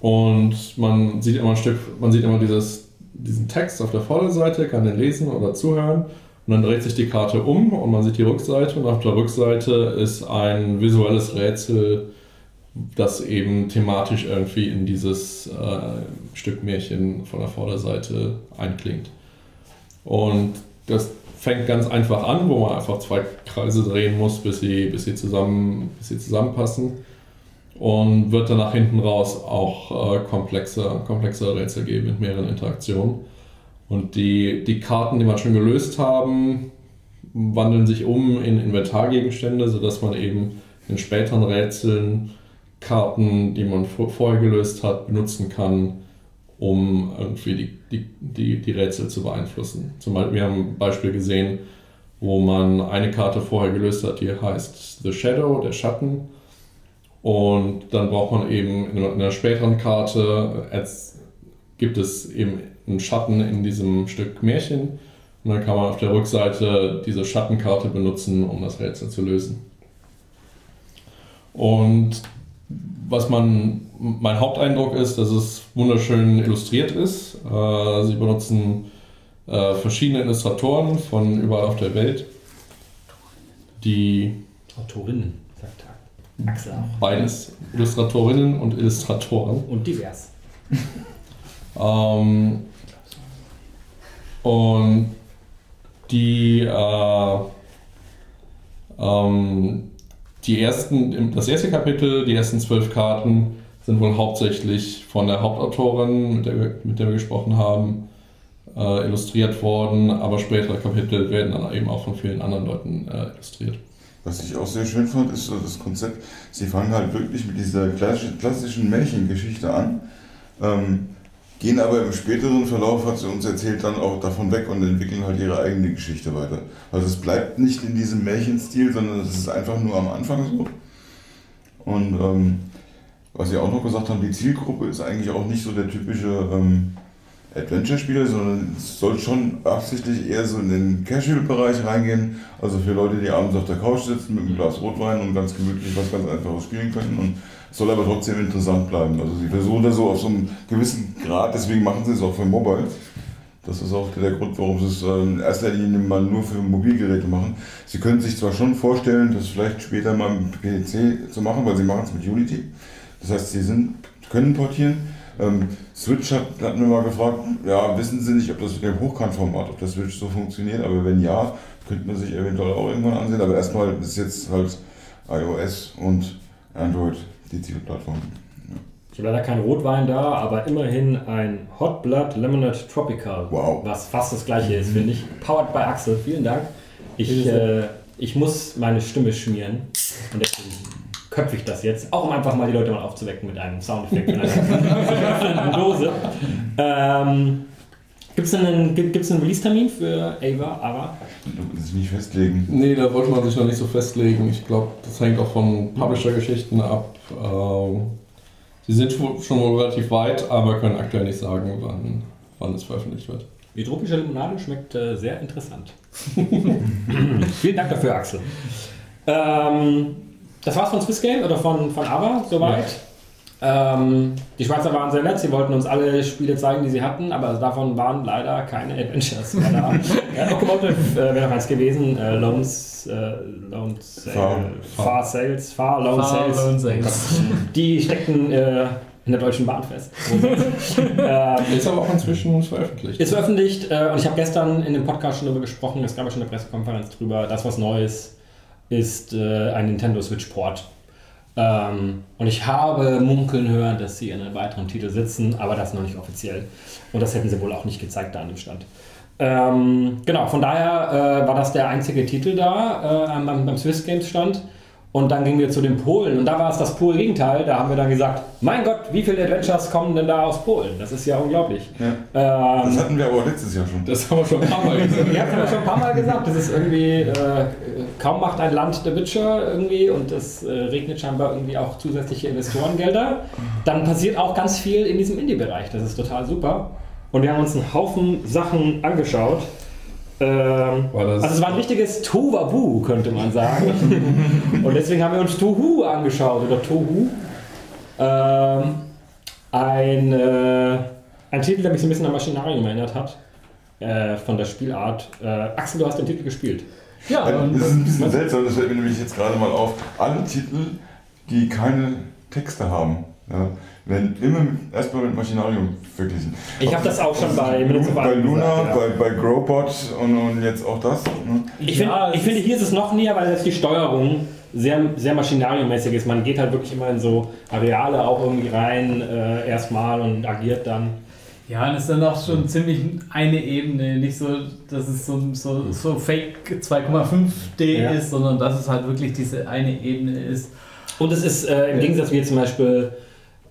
Und man sieht immer ein Stück, man sieht immer dieses, diesen Text auf der Vorderseite, kann den lesen oder zuhören. Und dann dreht sich die Karte um und man sieht die Rückseite und auf der Rückseite ist ein visuelles Rätsel, das eben thematisch irgendwie in dieses äh, Stück Märchen von der Vorderseite einklingt. Und das fängt ganz einfach an, wo man einfach zwei Kreise drehen muss, bis sie, bis sie, zusammen, bis sie zusammenpassen. Und wird dann nach hinten raus auch äh, komplexe, komplexe Rätsel geben mit mehreren Interaktionen. Und die, die Karten, die man schon gelöst haben, wandeln sich um in Inventargegenstände, sodass man eben in späteren Rätseln Karten, die man vor, vorher gelöst hat, benutzen kann, um irgendwie die, die, die, die Rätsel zu beeinflussen. Zum Beispiel, wir haben ein Beispiel gesehen, wo man eine Karte vorher gelöst hat, die heißt The Shadow, der Schatten. Und dann braucht man eben in einer späteren Karte, als gibt es eben einen Schatten in diesem Stück Märchen. Und dann kann man auf der Rückseite diese Schattenkarte benutzen, um das Rätsel zu lösen. Und was man, mein Haupteindruck ist, dass es wunderschön illustriert ist. Äh, sie benutzen äh, verschiedene Illustratoren von überall auf der Welt, die Autorinnen, sagt Axel auch. beides, Illustratorinnen und Illustratoren. Und divers. Ähm, und die, äh, ähm, die ersten, das erste Kapitel, die ersten zwölf Karten sind wohl hauptsächlich von der Hauptautorin, mit der, wir- mit der wir gesprochen haben, äh, illustriert worden, aber spätere Kapitel werden dann eben auch von vielen anderen Leuten äh, illustriert. Was ich auch sehr schön fand, ist so das Konzept, sie fangen halt wirklich mit dieser klassischen, klassischen Märchengeschichte an, ähm, gehen aber im späteren Verlauf, hat sie uns erzählt, dann auch davon weg und entwickeln halt ihre eigene Geschichte weiter. Also es bleibt nicht in diesem Märchenstil, sondern es ist einfach nur am Anfang so. Und ähm, was Sie auch noch gesagt haben, die Zielgruppe ist eigentlich auch nicht so der typische ähm, Adventure-Spieler, sondern es soll schon absichtlich eher so in den Casual-Bereich reingehen. Also für Leute, die abends auf der Couch sitzen mit einem Glas Rotwein und ganz gemütlich was ganz Einfaches spielen können. Und soll aber trotzdem interessant bleiben. Also sie versuchen das so auf so einem gewissen Grad, deswegen machen sie es auch für Mobile. Das ist auch der Grund, warum sie es äh, in erster Linie mal nur für Mobilgeräte machen. Sie können sich zwar schon vorstellen, das vielleicht später mal im PC zu machen, weil sie machen es mit Unity. Das heißt, sie sind, können portieren. Ähm, Switch hat, hat mir mal gefragt, ja, wissen Sie nicht, ob das mit dem Hochkantformat, ob das Switch so funktioniert, aber wenn ja, könnte man sich eventuell auch irgendwann ansehen. Aber erstmal ist jetzt halt iOS und Android die Zielplattform. Ich habe leider keinen Rotwein da, aber immerhin ein Hot Blood Lemonade Tropical. Wow. Was fast das gleiche ist, finde ich. Powered by Axel, vielen Dank. Ich, äh, ich muss meine Stimme schmieren und deswegen köpfe ich das jetzt. Auch um einfach mal die Leute mal aufzuwecken mit einem Soundeffekt von einer Dose. Ähm, Gibt es einen, gibt's einen Release-Termin für Ava? Ava? Du willst dich nicht festlegen. Nee, da wollte man sich noch nicht so festlegen. Ich glaube, das hängt auch von Publisher-Geschichten ab. Ähm, sie sind schon wohl relativ weit, aber können aktuell nicht sagen, wann, wann es veröffentlicht wird. Die tropische Limonade schmeckt äh, sehr interessant. Vielen Dank dafür, Axel. Ähm, das war's von Swiss Game oder von, von Ava soweit. Ähm, die Schweizer waren sehr nett, sie wollten uns alle Spiele zeigen, die sie hatten, aber davon waren leider keine Adventures mehr da. ja, Locomotive äh, wäre noch eins gewesen, äh, Loans, äh, Lone Sail, Far. Far Sales, Far Lone Far Sales. Sales. Die steckten äh, in der Deutschen Bahn fest. ähm, Ist aber auch inzwischen veröffentlicht. ist veröffentlicht äh, und ich habe gestern in dem Podcast schon darüber gesprochen, es gab ja schon eine Pressekonferenz drüber, das was Neues ist äh, ein Nintendo Switch Port. Ähm, und ich habe munkeln hören, dass sie in einem weiteren Titel sitzen, aber das noch nicht offiziell. Und das hätten sie wohl auch nicht gezeigt da an dem Stand. Ähm, genau, von daher äh, war das der einzige Titel da äh, beim, beim Swiss Games Stand. Und dann gingen wir zu den Polen und da war es das pure Gegenteil. Da haben wir dann gesagt, mein Gott, wie viele Adventures kommen denn da aus Polen? Das ist ja unglaublich. Ja. Das Ähm, hatten wir aber letztes Jahr schon. Das haben wir schon ein paar Mal gesagt. Ihr habt ja schon ein paar Mal gesagt, das ist irgendwie, äh, kaum macht ein Land The Witcher irgendwie und es äh, regnet scheinbar irgendwie auch zusätzliche Investorengelder. Dann passiert auch ganz viel in diesem Indie-Bereich, das ist total super. Und wir haben uns einen Haufen Sachen angeschaut. Ähm, also es war ein richtiges Tohuwabu, könnte man sagen. und deswegen haben wir uns Tohu angeschaut, oder Tohu. Ähm, ein, äh, ein Titel, der mich so ein bisschen an Maschinarium erinnert hat. Äh, von der Spielart. Äh, Axel, du hast den Titel gespielt. Ja, und Das ist ein bisschen seltsam, das fällt mir nämlich jetzt gerade mal auf. Alle Titel, die keine Texte haben, ja, werden immer erstmal mit Maschinarium verglichen. Ich habe das auch schon bei Minutes of Bei Luna, gesagt, ja. bei, bei Growbot und, und jetzt auch das. Ne? Ich, find, Ja, ich finde, hier ist es noch näher, weil jetzt die Steuerung sehr, sehr maschinariummäßig ist. Man geht halt wirklich immer in so Areale auch irgendwie rein, äh, erstmal und agiert dann. Ja, und es ist dann auch schon ziemlich eine Ebene. Nicht so, dass es so, so, so Fake 2,5D Ja. ist, sondern dass es halt wirklich diese eine Ebene ist. Und es ist äh, im Gegensatz wie zum Beispiel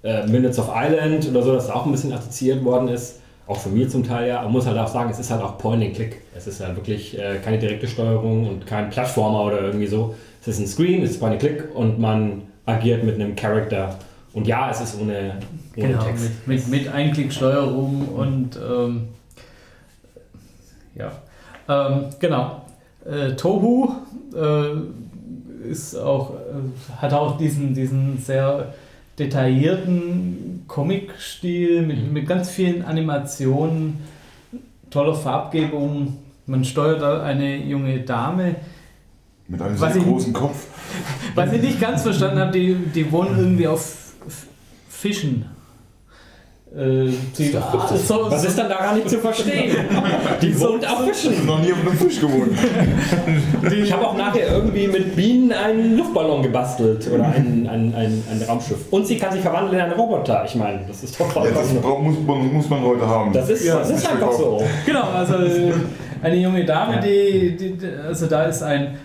äh, Minutes of Island oder so, das auch ein bisschen assoziiert worden ist, auch von mir zum Teil ja, man muss halt auch sagen, es ist halt auch Point-and-Click. Es ist halt wirklich äh, keine direkte Steuerung und kein Plattformer oder irgendwie so. Es ist ein Screen, es ist Point-and-Click und man agiert mit einem Charakter. Und ja, es ist ohne, ohne Genau, Text. mit, mit, mit Einklicksteuerung und ähm, ja, ähm, genau. Äh, Tohu äh, ist auch, äh, hat auch diesen, diesen sehr detaillierten Comic-Stil mit, mit ganz vielen Animationen, toller Farbgebung. Man steuert da eine junge Dame, Mit einem sehr ich- großen Kopf. was ich nicht ganz verstanden habe, die, die wohnen irgendwie auf Fischen. Äh, die, ah, so, Was ist dann daran nicht zu verstehen? Die wohnt auf Ich Fischen. habe noch nie auf einem Fisch gewohnt. Ich habe auch nachher irgendwie mit Bienen einen Luftballon gebastelt oder ein, ein, ein, ein Raumschiff. Und sie kann sich verwandeln in einen Roboter. Ich meine, das ist doch Ja, das braucht- muss, man- muss man heute haben. Das ist, Ja, das ist einfach so. Genau, also äh, eine junge Dame, Ja. die, die, die- also da ist ein,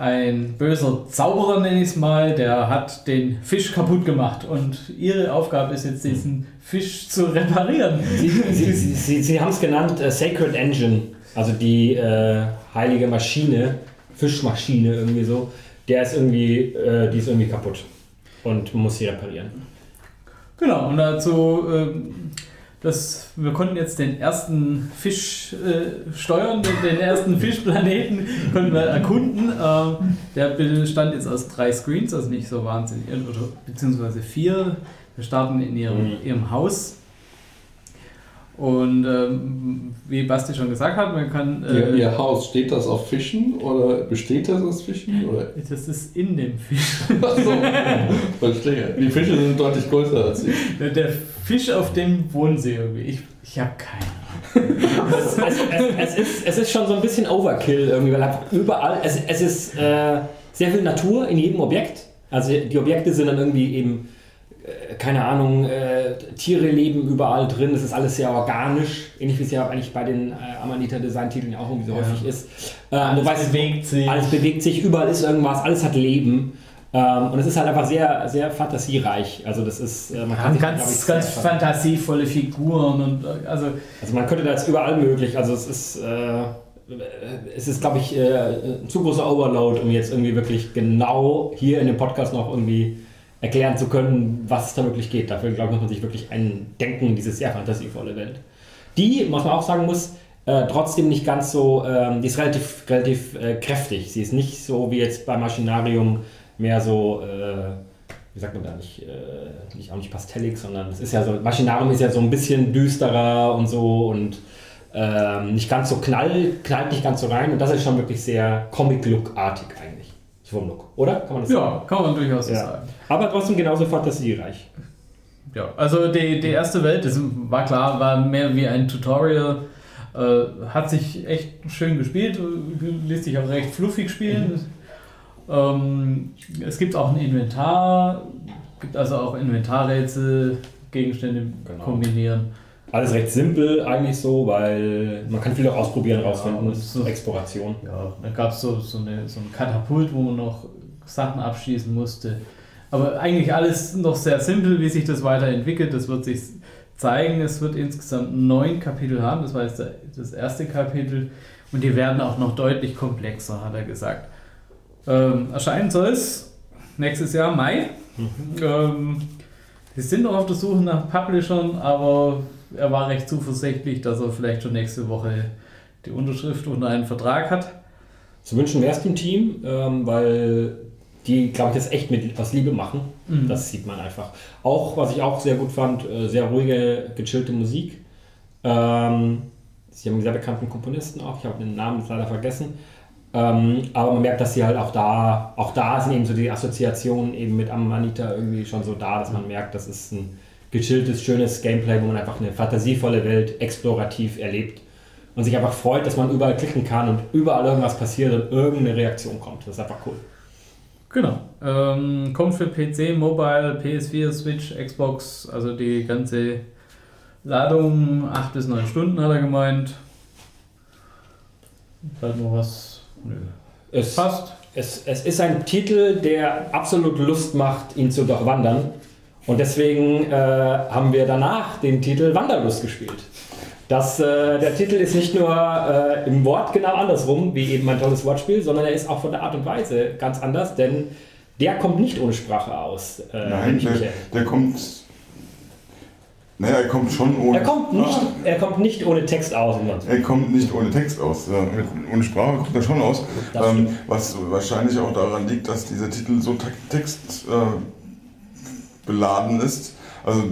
ein böser Zauberer, nenne ich es mal, der hat den Fisch kaputt gemacht und ihre Aufgabe ist jetzt, diesen Fisch zu reparieren. Sie, sie, sie, sie, haben es genannt äh, Sacred Engine, also die äh, heilige Maschine, Fischmaschine irgendwie so. Der ist irgendwie, äh, die ist irgendwie kaputt und muss sie reparieren. Genau, und dazu, ähm, das, wir konnten jetzt den ersten Fisch äh, steuern, den, den ersten Fischplaneten konnten wir erkunden. Ähm, der bestand jetzt aus drei Screens, also nicht so wahnsinnig, oder, beziehungsweise vier. Wir starten in ihrem, Mhm. ihrem Haus. Und ähm, wie Basti schon gesagt hat, man kann. Ihr, Äh, ihr Haus, steht das auf Fischen oder besteht das aus Fischen? Oder? das ist in dem Fisch. Achso, verstehe. Die Fische sind deutlich größer als ich. Der, der Fisch, auf dem wohnen sie irgendwie. Ich, ich habe keine Es, es, es, es, ist, es ist schon so ein bisschen Overkill irgendwie, weil überall, es, es ist äh, sehr viel Natur in jedem Objekt. Also die Objekte sind dann irgendwie eben, keine Ahnung, äh, Tiere leben überall drin, es ist alles sehr organisch, ähnlich wie es ja eigentlich bei den äh, Amanita Design-Titeln ja auch irgendwie so Ja. häufig ist. Äh, Alles es- bewegt sich. Alles bewegt sich, überall ist irgendwas, alles hat Leben. Ähm, und es ist halt einfach sehr, sehr fantasiereich. Also das ist, äh, man sich, ganz, glaub ich, ganz fantasievolle Figuren und äh, also also man könnte da jetzt überall möglich, also es ist, äh, es ist glaube ich, äh, ein zu großer Overload, um jetzt irgendwie wirklich genau hier in dem Podcast noch irgendwie erklären zu können, was es da wirklich geht. Dafür, glaube ich, muss man sich wirklich eindenken in diese sehr fantasievolle Welt. Die, was man auch sagen muss, äh, trotzdem nicht ganz so, ähm, die ist relativ, relativ äh, kräftig. Sie ist nicht so wie jetzt bei Maschinarium mehr so, äh, wie sagt man da nicht, äh, nicht auch nicht pastellig, sondern es ist ja so, Machinarium ist ja so ein bisschen düsterer und so und ähm, nicht ganz so knall, knallt nicht ganz so rein und das ist schon wirklich sehr Comic-Look-artig eigentlich. Vom Look, oder? Kann man das Ja, kann man durchaus so Ja. sagen. Aber trotzdem genauso fantasiereich. Ja, also die, die erste Welt, das war klar, war mehr wie ein Tutorial. Äh, hat sich echt schön gespielt, ließ sich auch recht fluffig spielen. Ähm, es gibt auch ein Inventar, gibt also auch Inventarrätsel, Gegenstände Genau. kombinieren. Alles recht simpel eigentlich so, weil man kann viel auch ausprobieren, rausfinden. Ja, das ist so- Exploration. Ja, dann gab es so, so, eine, so ein Katapult, wo man noch Sachen abschießen musste. Aber eigentlich alles noch sehr simpel, wie sich das weiterentwickelt. Das wird sich zeigen. Es wird insgesamt neun Kapitel haben. Das war jetzt das erste Kapitel. Und die werden auch noch deutlich komplexer, hat er gesagt. Ähm, erscheinen soll es nächstes Jahr, Mai. Ähm, wir sind noch auf der Suche nach Publishern, aber er war recht zuversichtlich, dass er vielleicht schon nächste Woche die Unterschrift unter einen Vertrag hat. Zu wünschen wäre es dem Team, ähm, weil die, glaube ich, das echt mit etwas Liebe machen. Mhm. Das sieht man einfach. Auch, was ich auch sehr gut fand, äh, sehr ruhige, gechillte Musik. Ähm, sie haben einen sehr bekannten Komponisten auch, ich habe den Namen jetzt leider vergessen. Ähm, aber man merkt, dass sie halt auch da, auch da sind eben so die Assoziationen eben mit Amanita irgendwie schon so da, dass man merkt, das ist ein gechilltes, schönes Gameplay, wo man einfach eine fantasievolle Welt explorativ erlebt und sich einfach freut, dass man überall klicken kann und überall irgendwas passiert und irgendeine Reaktion kommt. Das ist einfach cool. Genau. Ähm, kommt für PC, Mobile, PS4, Switch, Xbox, also die ganze Ladung, 8 bis 9 Stunden hat er gemeint. Bleibt noch was? Nö. Es, Passt. es, es ist ein Titel, der absolut Lust macht, ihn zu durchwandern. Und deswegen äh, haben wir danach den Titel Wanderlust gespielt. Das, äh, der Titel ist nicht nur äh, im Wort genau andersrum, wie eben ein tolles Wortspiel, sondern er ist auch von der Art und Weise ganz anders, denn der kommt nicht ohne Sprache aus. Äh, Nein, der, der kommt. Naja, er kommt schon ohne. er, kommt nicht, Ah, er kommt nicht ohne Text aus. Er kommt nicht ohne Text aus. Ohne Sprache kommt er schon aus. Ähm, was wahrscheinlich auch daran liegt, dass dieser Titel so Text äh, beladen ist. Also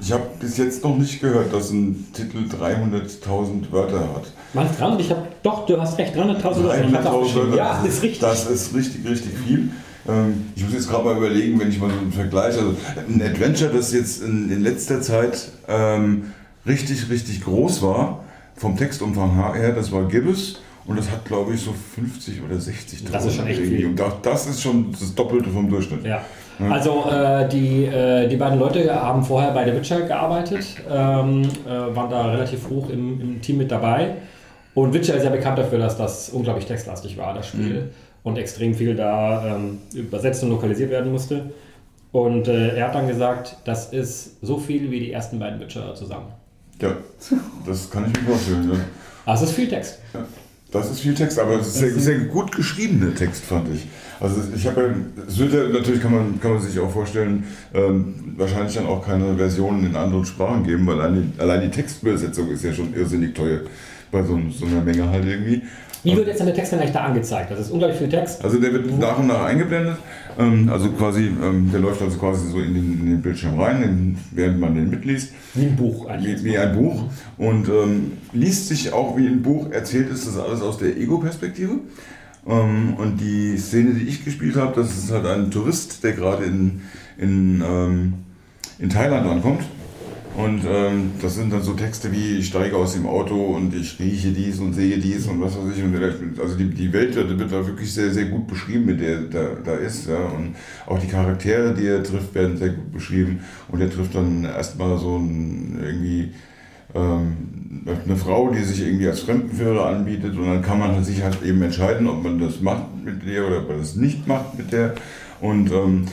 ich habe bis jetzt noch nicht gehört, dass ein Titel 300.000 Wörter hat. Mann, dran, ich habe doch, du hast recht, 300.000 Wörter. Ich hab's 300.000 aufgeschrieben. Wörter. Ja, ist richtig. Das ist richtig, richtig viel. Ähm, Ich muss jetzt gerade mal überlegen, wenn ich mal so einen Vergleich, also ein Adventure, das jetzt in, in letzter Zeit ähm, richtig, richtig groß war, vom Textumfang her, das war Gibbous und das hat, glaube ich, so 50 oder 60.000. Das ist schon echt viel. Und das, das ist schon das Doppelte vom Durchschnitt. Ja. Also äh, die, äh, die beiden Leute haben vorher bei The Witcher gearbeitet, ähm, äh, waren da relativ hoch im, im Team mit dabei. Und Witcher ist ja bekannt dafür, dass das unglaublich textlastig war, das Spiel. Und extrem viel da ähm, übersetzt und lokalisiert werden musste. Und äh, er hat dann gesagt, das ist so viel wie die ersten beiden Witcher zusammen. Ja, das kann ich mir vorstellen. Ja. Also es ist viel Text. Das ist viel Text, aber es ist sehr, sehr gut geschriebener Text, fand ich. Also ich habe ja, es wird ja, natürlich kann man, kann man sich auch vorstellen, ähm, wahrscheinlich dann auch keine Versionen in anderen Sprachen geben, weil allein die, allein die Textübersetzung ist ja schon irrsinnig teuer bei so, so einer Menge halt irgendwie. Wie wird jetzt der Text dann eigentlich da angezeigt? Das ist unglaublich viel Text. Also der wird nach und nach eingeblendet. Ähm, also quasi, ähm, der läuft also quasi so in den, in den Bildschirm rein, in, während man den mitliest. Wie ein Buch eigentlich. Wie, wie ein Buch. Und ähm, liest sich auch wie ein Buch, erzählt ist das alles aus der Ego-Perspektive. Ähm, und die Szene, die ich gespielt habe, das ist halt ein Tourist, der gerade in, in, ähm, in Thailand ankommt. Und ähm, das sind dann so Texte wie, ich steige aus dem Auto und ich rieche dies und sehe dies und was weiß ich. Und also die, die Welt wird, wird da wirklich sehr, sehr gut beschrieben, mit der da, da ist. Ja. Und auch die Charaktere, die er trifft, werden sehr gut beschrieben. Und er trifft dann erstmal so ein, irgendwie ähm, eine Frau, die sich irgendwie als Fremdenführer anbietet. Und dann kann man sich halt eben entscheiden, ob man das macht mit der oder ob man das nicht macht mit der. Und ähm,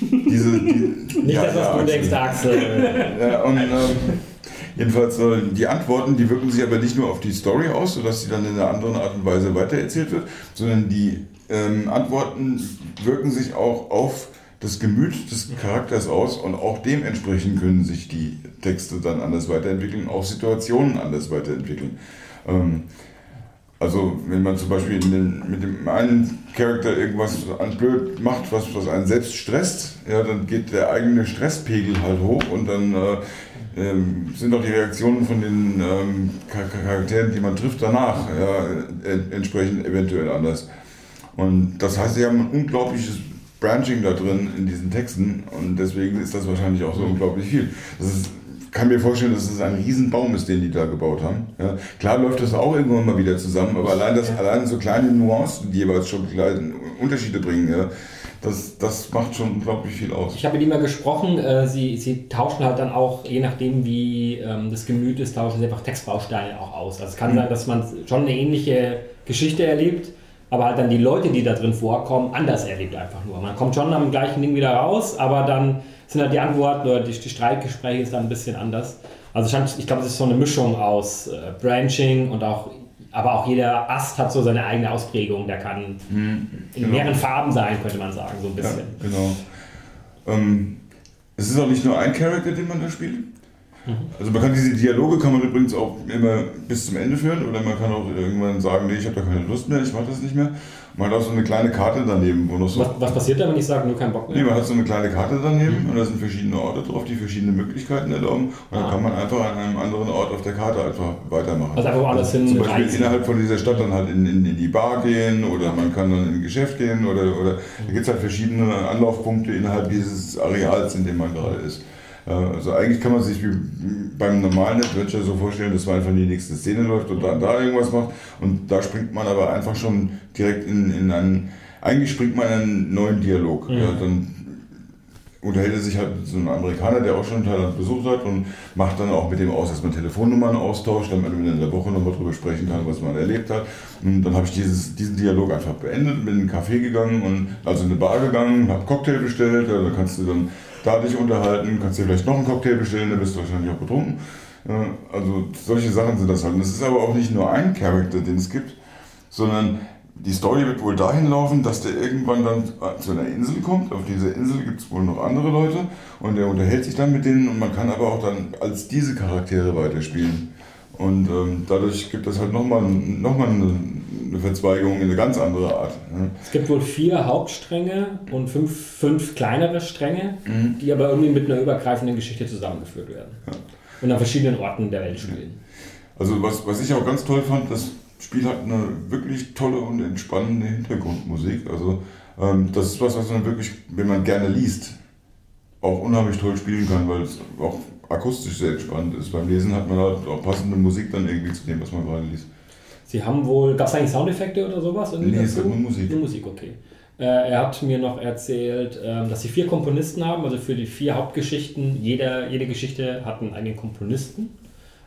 diese. Die, Nicht ja, das, was ja, du Axel. denkst, Axel. Ja, und ähm, jedenfalls äh, die Antworten, die wirken sich aber nicht nur auf die Story aus, sodass sie dann in einer anderen Art und Weise weitererzählt wird, sondern die ähm, Antworten wirken sich auch auf das Gemüt des Charakters aus und auch dementsprechend können sich die Texte dann anders weiterentwickeln, auch Situationen anders weiterentwickeln. Ähm, Also wenn man zum Beispiel den, mit dem einen Charakter irgendwas an blöd macht, was, was einen selbst stresst, ja, dann geht der eigene Stresspegel halt hoch und dann äh, ähm, sind auch die Reaktionen von den ähm, Char- Charakteren, die man trifft, danach ja, en- entsprechend eventuell anders. Und das heißt, sie haben ein unglaubliches Branching da drin in diesen Texten und deswegen ist das wahrscheinlich auch so unglaublich viel. Das ist, kann mir vorstellen, dass es ein Riesenbaum ist, den die da gebaut haben. Ja, klar läuft das auch irgendwann mal wieder zusammen, aber allein, das, allein so kleine Nuancen, die jeweils schon kleine Unterschiede bringen, ja, das, das macht schon unglaublich viel aus. Ich habe mit ihm mal gesprochen, äh, sie, sie tauschen halt dann auch, je nachdem wie ähm, das Gemüt ist, tauschen sie einfach Textbausteine auch aus. Also es kann sein, dass man schon eine ähnliche Geschichte erlebt, aber halt dann die Leute, die da drin vorkommen, anders erlebt einfach nur. Man kommt schon am gleichen Ding wieder raus, aber dann sind halt die Antworten oder die, die Streitgespräche ist dann ein bisschen anders. Also ich, ich glaube, es ist so eine Mischung aus äh, Branching und auch, aber auch jeder Ast hat so seine eigene Ausprägung. Der kann in genau. mehreren Farben sein, könnte man sagen, so ein Ja, bisschen. genau. Ähm, es ist auch nicht nur ein Charakter, den man da spielt. Also man kann diese Dialoge kann man übrigens auch immer bis zum Ende führen oder man kann auch irgendwann sagen, nee, ich habe da keine Lust mehr, ich mache das nicht mehr. Man hat auch so eine kleine Karte daneben, wo noch so... Was, was passiert da, wenn ich sage, nur keinen Bock mehr? Nee, man hat so eine kleine Karte daneben und da sind verschiedene Orte drauf, die verschiedene Möglichkeiten erlauben. Und dann Ah. kann man einfach an einem anderen Ort auf der Karte einfach weitermachen. Also einfach woanders hin Zum Beispiel reisen. innerhalb von dieser Stadt dann halt in, in, in die Bar gehen oder man kann dann in ein Geschäft gehen oder, oder da gibt es halt verschiedene Anlaufpunkte innerhalb dieses Areals, in dem man gerade ist. Äh, Also eigentlich kann man sich wie beim normalen Adventure so vorstellen, dass man einfach in die nächste Szene läuft und dann da irgendwas macht und da springt man aber einfach schon direkt in, in einen, eigentlich springt man in einen neuen Dialog. Mhm. Ja, dann unterhält er sich halt mit so einem Amerikaner, der auch schon Thailand besucht hat und macht dann auch mit dem aus, dass man Telefonnummern austauscht, damit man in der Woche nochmal drüber sprechen kann, was man erlebt hat. Und dann habe ich dieses, diesen Dialog einfach beendet, bin in einen Café gegangen und also in eine Bar gegangen, habe Cocktail bestellt, da kannst du dann da dich unterhalten, kannst dir vielleicht noch einen Cocktail bestellen, dann bist du wahrscheinlich auch betrunken. Ja, Also solche Sachen sind das halt. Und es ist aber auch nicht nur ein Charakter, den es gibt, sondern die Story wird wohl dahin laufen, dass der irgendwann dann zu einer Insel kommt. Auf dieser Insel gibt es wohl noch andere Leute und der unterhält sich dann mit denen und man kann aber auch dann als diese Charaktere weiterspielen. Und ähm, dadurch gibt es halt nochmal noch mal eine, eine Verzweigung in eine ganz andere Art. Ja. Es gibt wohl vier Hauptstränge und fünf, fünf kleinere Stränge, die aber irgendwie mit einer übergreifenden Geschichte zusammengeführt werden. Und an verschiedenen Orten der Welt spielen. Also was, was ich auch ganz toll fand, das Spiel hat eine wirklich tolle und entspannende Hintergrundmusik. Also ähm, das ist was, was man wirklich, wenn man gerne liest, auch unheimlich toll spielen kann, weil es auch akustisch sehr entspannt ist. Beim Lesen hat man halt auch passende Musik dann irgendwie zu dem, was man gerade liest. Sie haben wohl, gab es eigentlich Soundeffekte oder sowas? irgendwie Nee, es gab nur Musik. Nur Musik, okay. Äh, er hat mir noch erzählt, ähm, dass sie vier Komponisten haben, also für die vier Hauptgeschichten. Jeder, jede Geschichte hat einen eigenen Komponisten.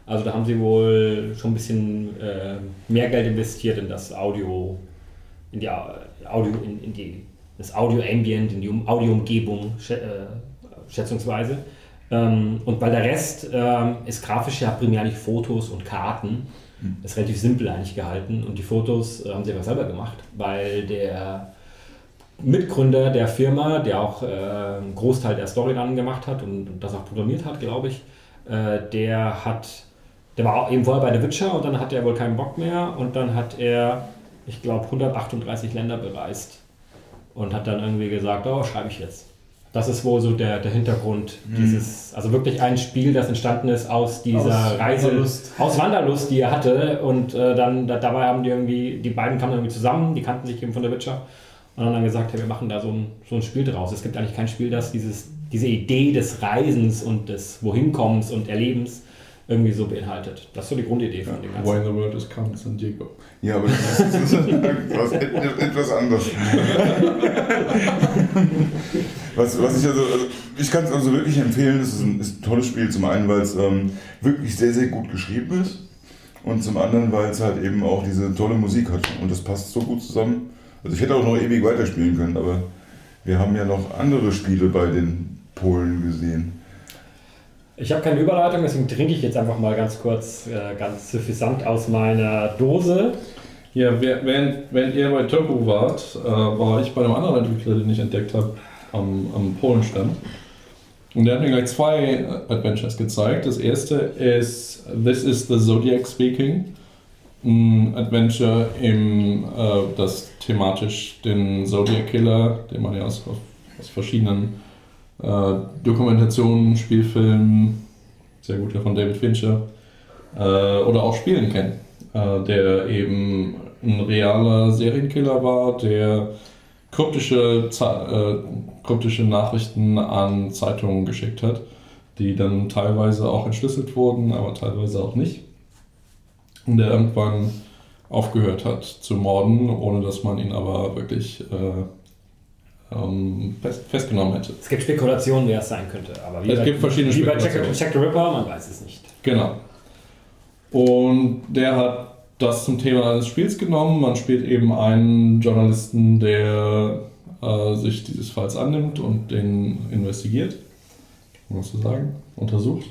Also da haben sie wohl schon ein bisschen äh, mehr Geld investiert in das Audio, in die Au- Audio, in, in die, das Audio-Ambient, in die Um- Audio-Umgebung, äh, schätzungsweise. Ähm, und weil der Rest ähm, ist grafisch ja primär nicht Fotos und Karten. Ist relativ simpel eigentlich gehalten. Und die Fotos äh, haben sie aber selber gemacht, weil der Mitgründer der Firma, der auch äh, einen Großteil der Story dann gemacht hat und, und das auch programmiert hat, glaube ich, äh, der hat, der war auch eben vorher bei The Witcher und dann hatte er wohl keinen Bock mehr und dann hat er, ich glaube, 138 Länder bereist und hat dann irgendwie gesagt, oh, schreibe ich jetzt. Das ist wohl so der, der Hintergrund dieses, also wirklich ein Spiel, das entstanden ist aus dieser Aus Reise, Wanderlust. aus Wanderlust, die er hatte und äh, dann da, dabei haben die irgendwie, die beiden kamen irgendwie zusammen, die kannten sich eben von der Witcher und haben dann gesagt, hey, wir machen da so ein, so ein Spiel draus. Es gibt eigentlich kein Spiel, das dieses, diese Idee des Reisens und des Wohinkommens und Erlebens irgendwie so beinhaltet. Das ist so die Grundidee von dem Ganzen. When the world is coming, San Diego. Ja, aber das ist, etwas, etwas anderes. Was, was ich also, also ich kann es also wirklich empfehlen, es ist ein, ist ein tolles Spiel. Zum einen, weil es ähm, wirklich sehr, sehr gut geschrieben ist und zum anderen, weil es halt eben auch diese tolle Musik hat und das passt so gut zusammen. Also ich hätte auch noch ewig weiterspielen können, aber wir haben ja noch andere Spiele bei den Polen gesehen. Ich habe keine Überleitung, deswegen trinke ich jetzt einfach mal ganz kurz, äh, ganz suffisant aus meiner Dose. Ja, während, während ihr bei Turbo wart, äh, war ich bei einem anderen Entwickler, den ich entdeckt habe, am, am Polenstand. Und der hat mir gleich zwei Adventures gezeigt. Das erste ist This is the Zodiac Speaking ein Adventure, im, äh, das thematisch den Zodiac Killer, den man ja aus, aus verschiedenen äh, Dokumentationen, Spielfilmen, sehr gut ja von David Fincher, äh, oder auch Spielen kennt, äh, der eben ein realer Serienkiller war, der kryptische, Za- äh, kryptische Nachrichten an Zeitungen geschickt hat, die dann teilweise auch entschlüsselt wurden, aber teilweise auch nicht. Und der irgendwann aufgehört hat zu morden, ohne dass man ihn aber wirklich äh, ähm, fest, festgenommen hätte. Es gibt Spekulationen, wer es sein könnte. Aber wie Es bei, gibt verschiedene wie bei Jack. Jack the Ripper, man weiß es nicht. Genau. Und der hat das zum Thema eines Spiels genommen. Man spielt eben einen Journalisten, der äh, sich dieses Falls annimmt und den investigiert. Man so sagen? Untersucht.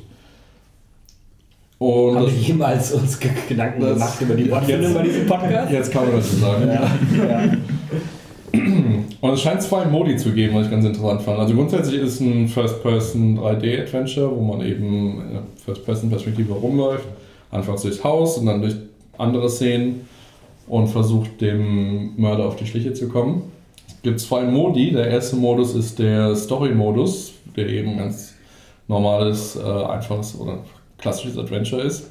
Und Haben wir jemals uns Ge- Gedanken gemacht über die Wortfindung bei diesem Podcast? Jetzt kann man das so sagen. Und es scheint zwei Modi zu geben, was ich ganz interessant fand. Also grundsätzlich ist es ein First-Person 3D-Adventure, wo man eben in der First-Person-Perspektive rumläuft, anfangs durchs Haus und dann durch andere Szenen und versucht dem Mörder auf die Schliche zu kommen. Es gibt zwei Modi. Der erste Modus ist der Story-Modus, der eben ganz normales, äh, einfaches oder klassisches Adventure ist.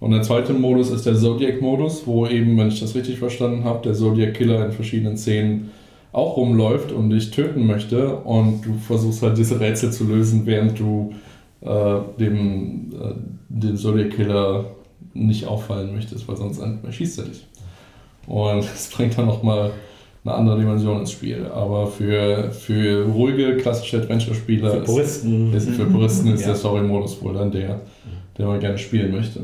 Und der zweite Modus ist der Zodiac-Modus, wo eben, wenn ich das richtig verstanden habe, der Zodiac-Killer in verschiedenen Szenen auch rumläuft und dich töten möchte und du versuchst halt diese Rätsel zu lösen, während du äh, dem, äh, dem Zodiac-Killer nicht auffallen möchtest, weil sonst erschießt er dich. Und das bringt dann nochmal eine andere Dimension ins Spiel. Aber für, für ruhige, klassische Adventure-Spieler Für ist- Puristen. ist, für Puristen ist Ja. der Story-Modus wohl dann der, den man gerne spielen möchte.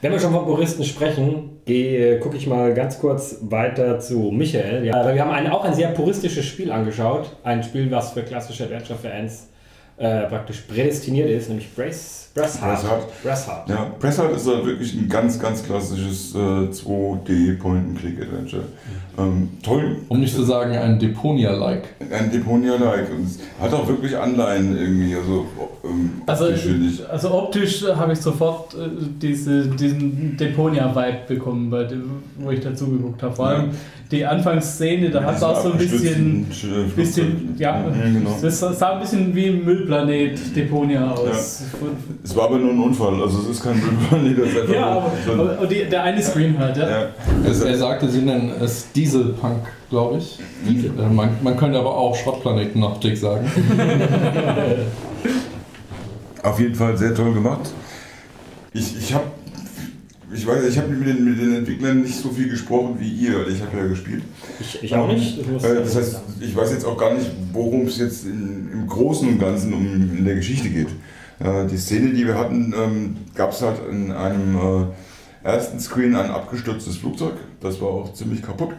Wenn wir schon von Puristen sprechen, gehe- gucke ich mal ganz kurz weiter zu Michael. Ja, wir haben ein, auch ein sehr puristisches Spiel angeschaut. Ein Spiel, was für klassische Adventure-Fans äh, praktisch prädestiniert ist, nämlich Brace, Brassheart. Brassheart. Brassheart. Ja, Pressart ist halt wirklich ein ganz, ganz klassisches äh, 2D Point-and-Click-Adventure. Ähm, toll. Um nicht zu sagen, ein Deponia-like. Ein Deponia-like. Und es hat auch wirklich Anleihen irgendwie, also ähm, Also, optisch, also optisch habe ich sofort äh, diese, diesen Deponia-Vibe bekommen, bei dem, wo ich dazu geguckt habe. Vor allem die Anfangsszene, da Mit hat es auch so ein bisschen, bisschen ja, Mhm, genau. das sah ein bisschen wie ein Müllplanet Deponia aus. Es war aber nur ein Unfall, also es ist kein Müllplanet, das ist einfach Ja, nur aber, aber und die, der eine Screen halt, ja. ja. Es, er sagte, sie nennen es Dieselpunk, glaube ich. Äh, Man, man könnte aber auch Schrottplaneten-Optik sagen. Auf jeden Fall sehr toll gemacht. Ich, ich habe ich weiß, ich habe mit den, mit den Entwicklern nicht so viel gesprochen wie ihr, weil ich habe ja gespielt. Ich, ich auch nicht. Das Äh, Das heißt, ich weiß jetzt auch gar nicht, worum es jetzt in, im Großen und Ganzen um in der Geschichte geht. Äh, Die Szene, die wir hatten, ähm, gab es halt in einem äh, ersten Screen ein abgestürztes Flugzeug. Das war auch ziemlich kaputt.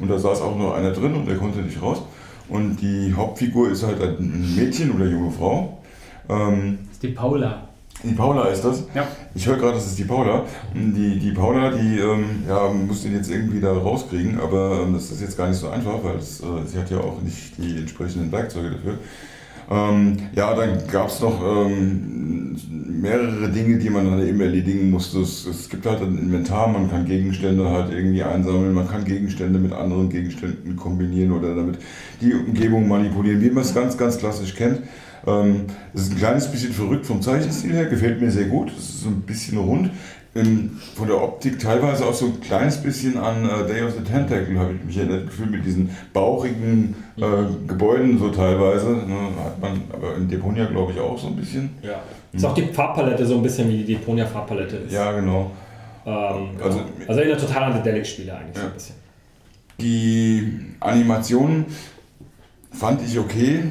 Und da saß auch nur einer drin und der konnte nicht raus. Und die Hauptfigur ist halt ein Mädchen oder junge Frau. Ähm, Das ist die Paula. Die Paula ist das. Ja. Ich höre gerade, das ist die Paula. Die, die Paula, die ähm, ja, muss den jetzt irgendwie da rauskriegen, aber ähm, das ist jetzt gar nicht so einfach, weil es, äh, sie hat ja auch nicht die entsprechenden Werkzeuge dafür. Ähm, ja, dann gab es noch ähm, mehrere Dinge, die man dann eben erledigen musste. Es, es gibt halt ein Inventar, man kann Gegenstände halt irgendwie einsammeln, man kann Gegenstände mit anderen Gegenständen kombinieren oder damit die Umgebung manipulieren, wie man es ganz, ganz klassisch kennt. Ähm, es ist ein kleines bisschen verrückt vom Zeichenstil her, gefällt mir sehr gut. Es ist so ein bisschen rund. Ähm, von der Optik teilweise auch so ein kleines bisschen an äh, Day of the Tentacle, habe ich mich erinnert, gefühlt mit diesen bauchigen äh, Gebäuden so teilweise. Ne, hat man aber in Deponia, glaube ich, auch so ein bisschen. ja. Ist auch die Farbpalette so ein bisschen wie die Deponia Farbpalette ist. Ja, genau. Ähm, Also- also, also erinnert total an Dedelic-Spiele eigentlich so Ja. ein bisschen. Die Animationen fand ich okay.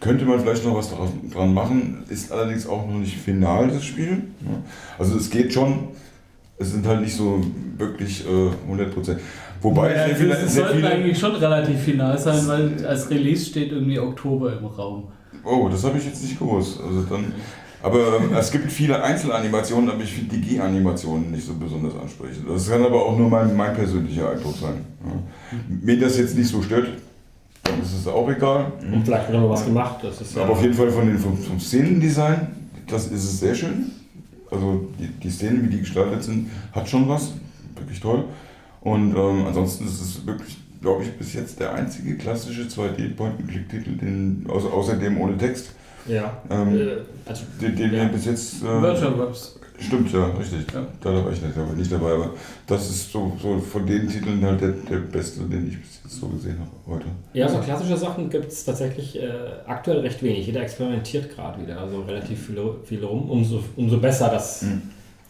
Könnte man vielleicht noch was dran machen, ist allerdings auch noch nicht final, das Spiel. ne. Also es geht schon, es sind halt nicht so wirklich äh, 100%. Wobei Ja, sehr viele, sehr sollte viele eigentlich schon relativ final sein, weil als Release steht irgendwie Oktober im Raum. Oh, das habe ich jetzt nicht gewusst. Also dann, aber ähm, es gibt viele Einzelanimationen, aber ich finde die G-Animationen nicht so besonders ansprechend. Das kann aber auch nur mein, mein persönlicher Eindruck sein. Ja. Mir das jetzt nicht so stört, dann ist auch egal. Und vielleicht wird noch was gemacht. Das ist Aber auf jeden Fall von den, vom, vom Szenendesign, das ist es sehr schön. Also die, die Szenen, wie die gestaltet sind, hat schon was. Wirklich toll. Und ähm, ansonsten ist es wirklich, glaube ich, bis jetzt der einzige klassische 2D-Point-and-Click-Titel, den, außer, außerdem ohne Text, Ja. ähm, Äh, also, den, den wir bis jetzt. Äh, Virtual Webs. Stimmt, ja, richtig. Ja. Da war ich nicht, aber nicht dabei. Aber das ist so, so von den Titeln halt der, der beste, den ich bis jetzt so gesehen habe heute. ja, so klassische Sachen gibt es tatsächlich äh, aktuell recht wenig. Jeder experimentiert gerade wieder, also relativ viel, viel rum. Umso, umso besser, dass Mhm.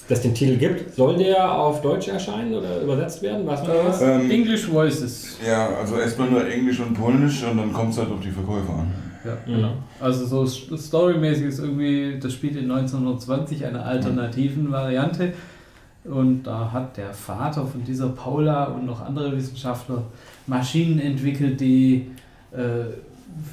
dass den Titel gibt. Soll der auf Deutsch erscheinen oder übersetzt werden? Weiß man das? Ähm, English Voices. Ja, also erstmal nur Englisch und Polnisch und dann kommt es halt auf die Verkäufer an. Ja, Mhm. genau. Also so st- storymäßig ist irgendwie das Spiel in 1920 eine alternativen Variante. Und da hat der Vater von dieser Paula und noch andere Wissenschaftler Maschinen entwickelt, die äh,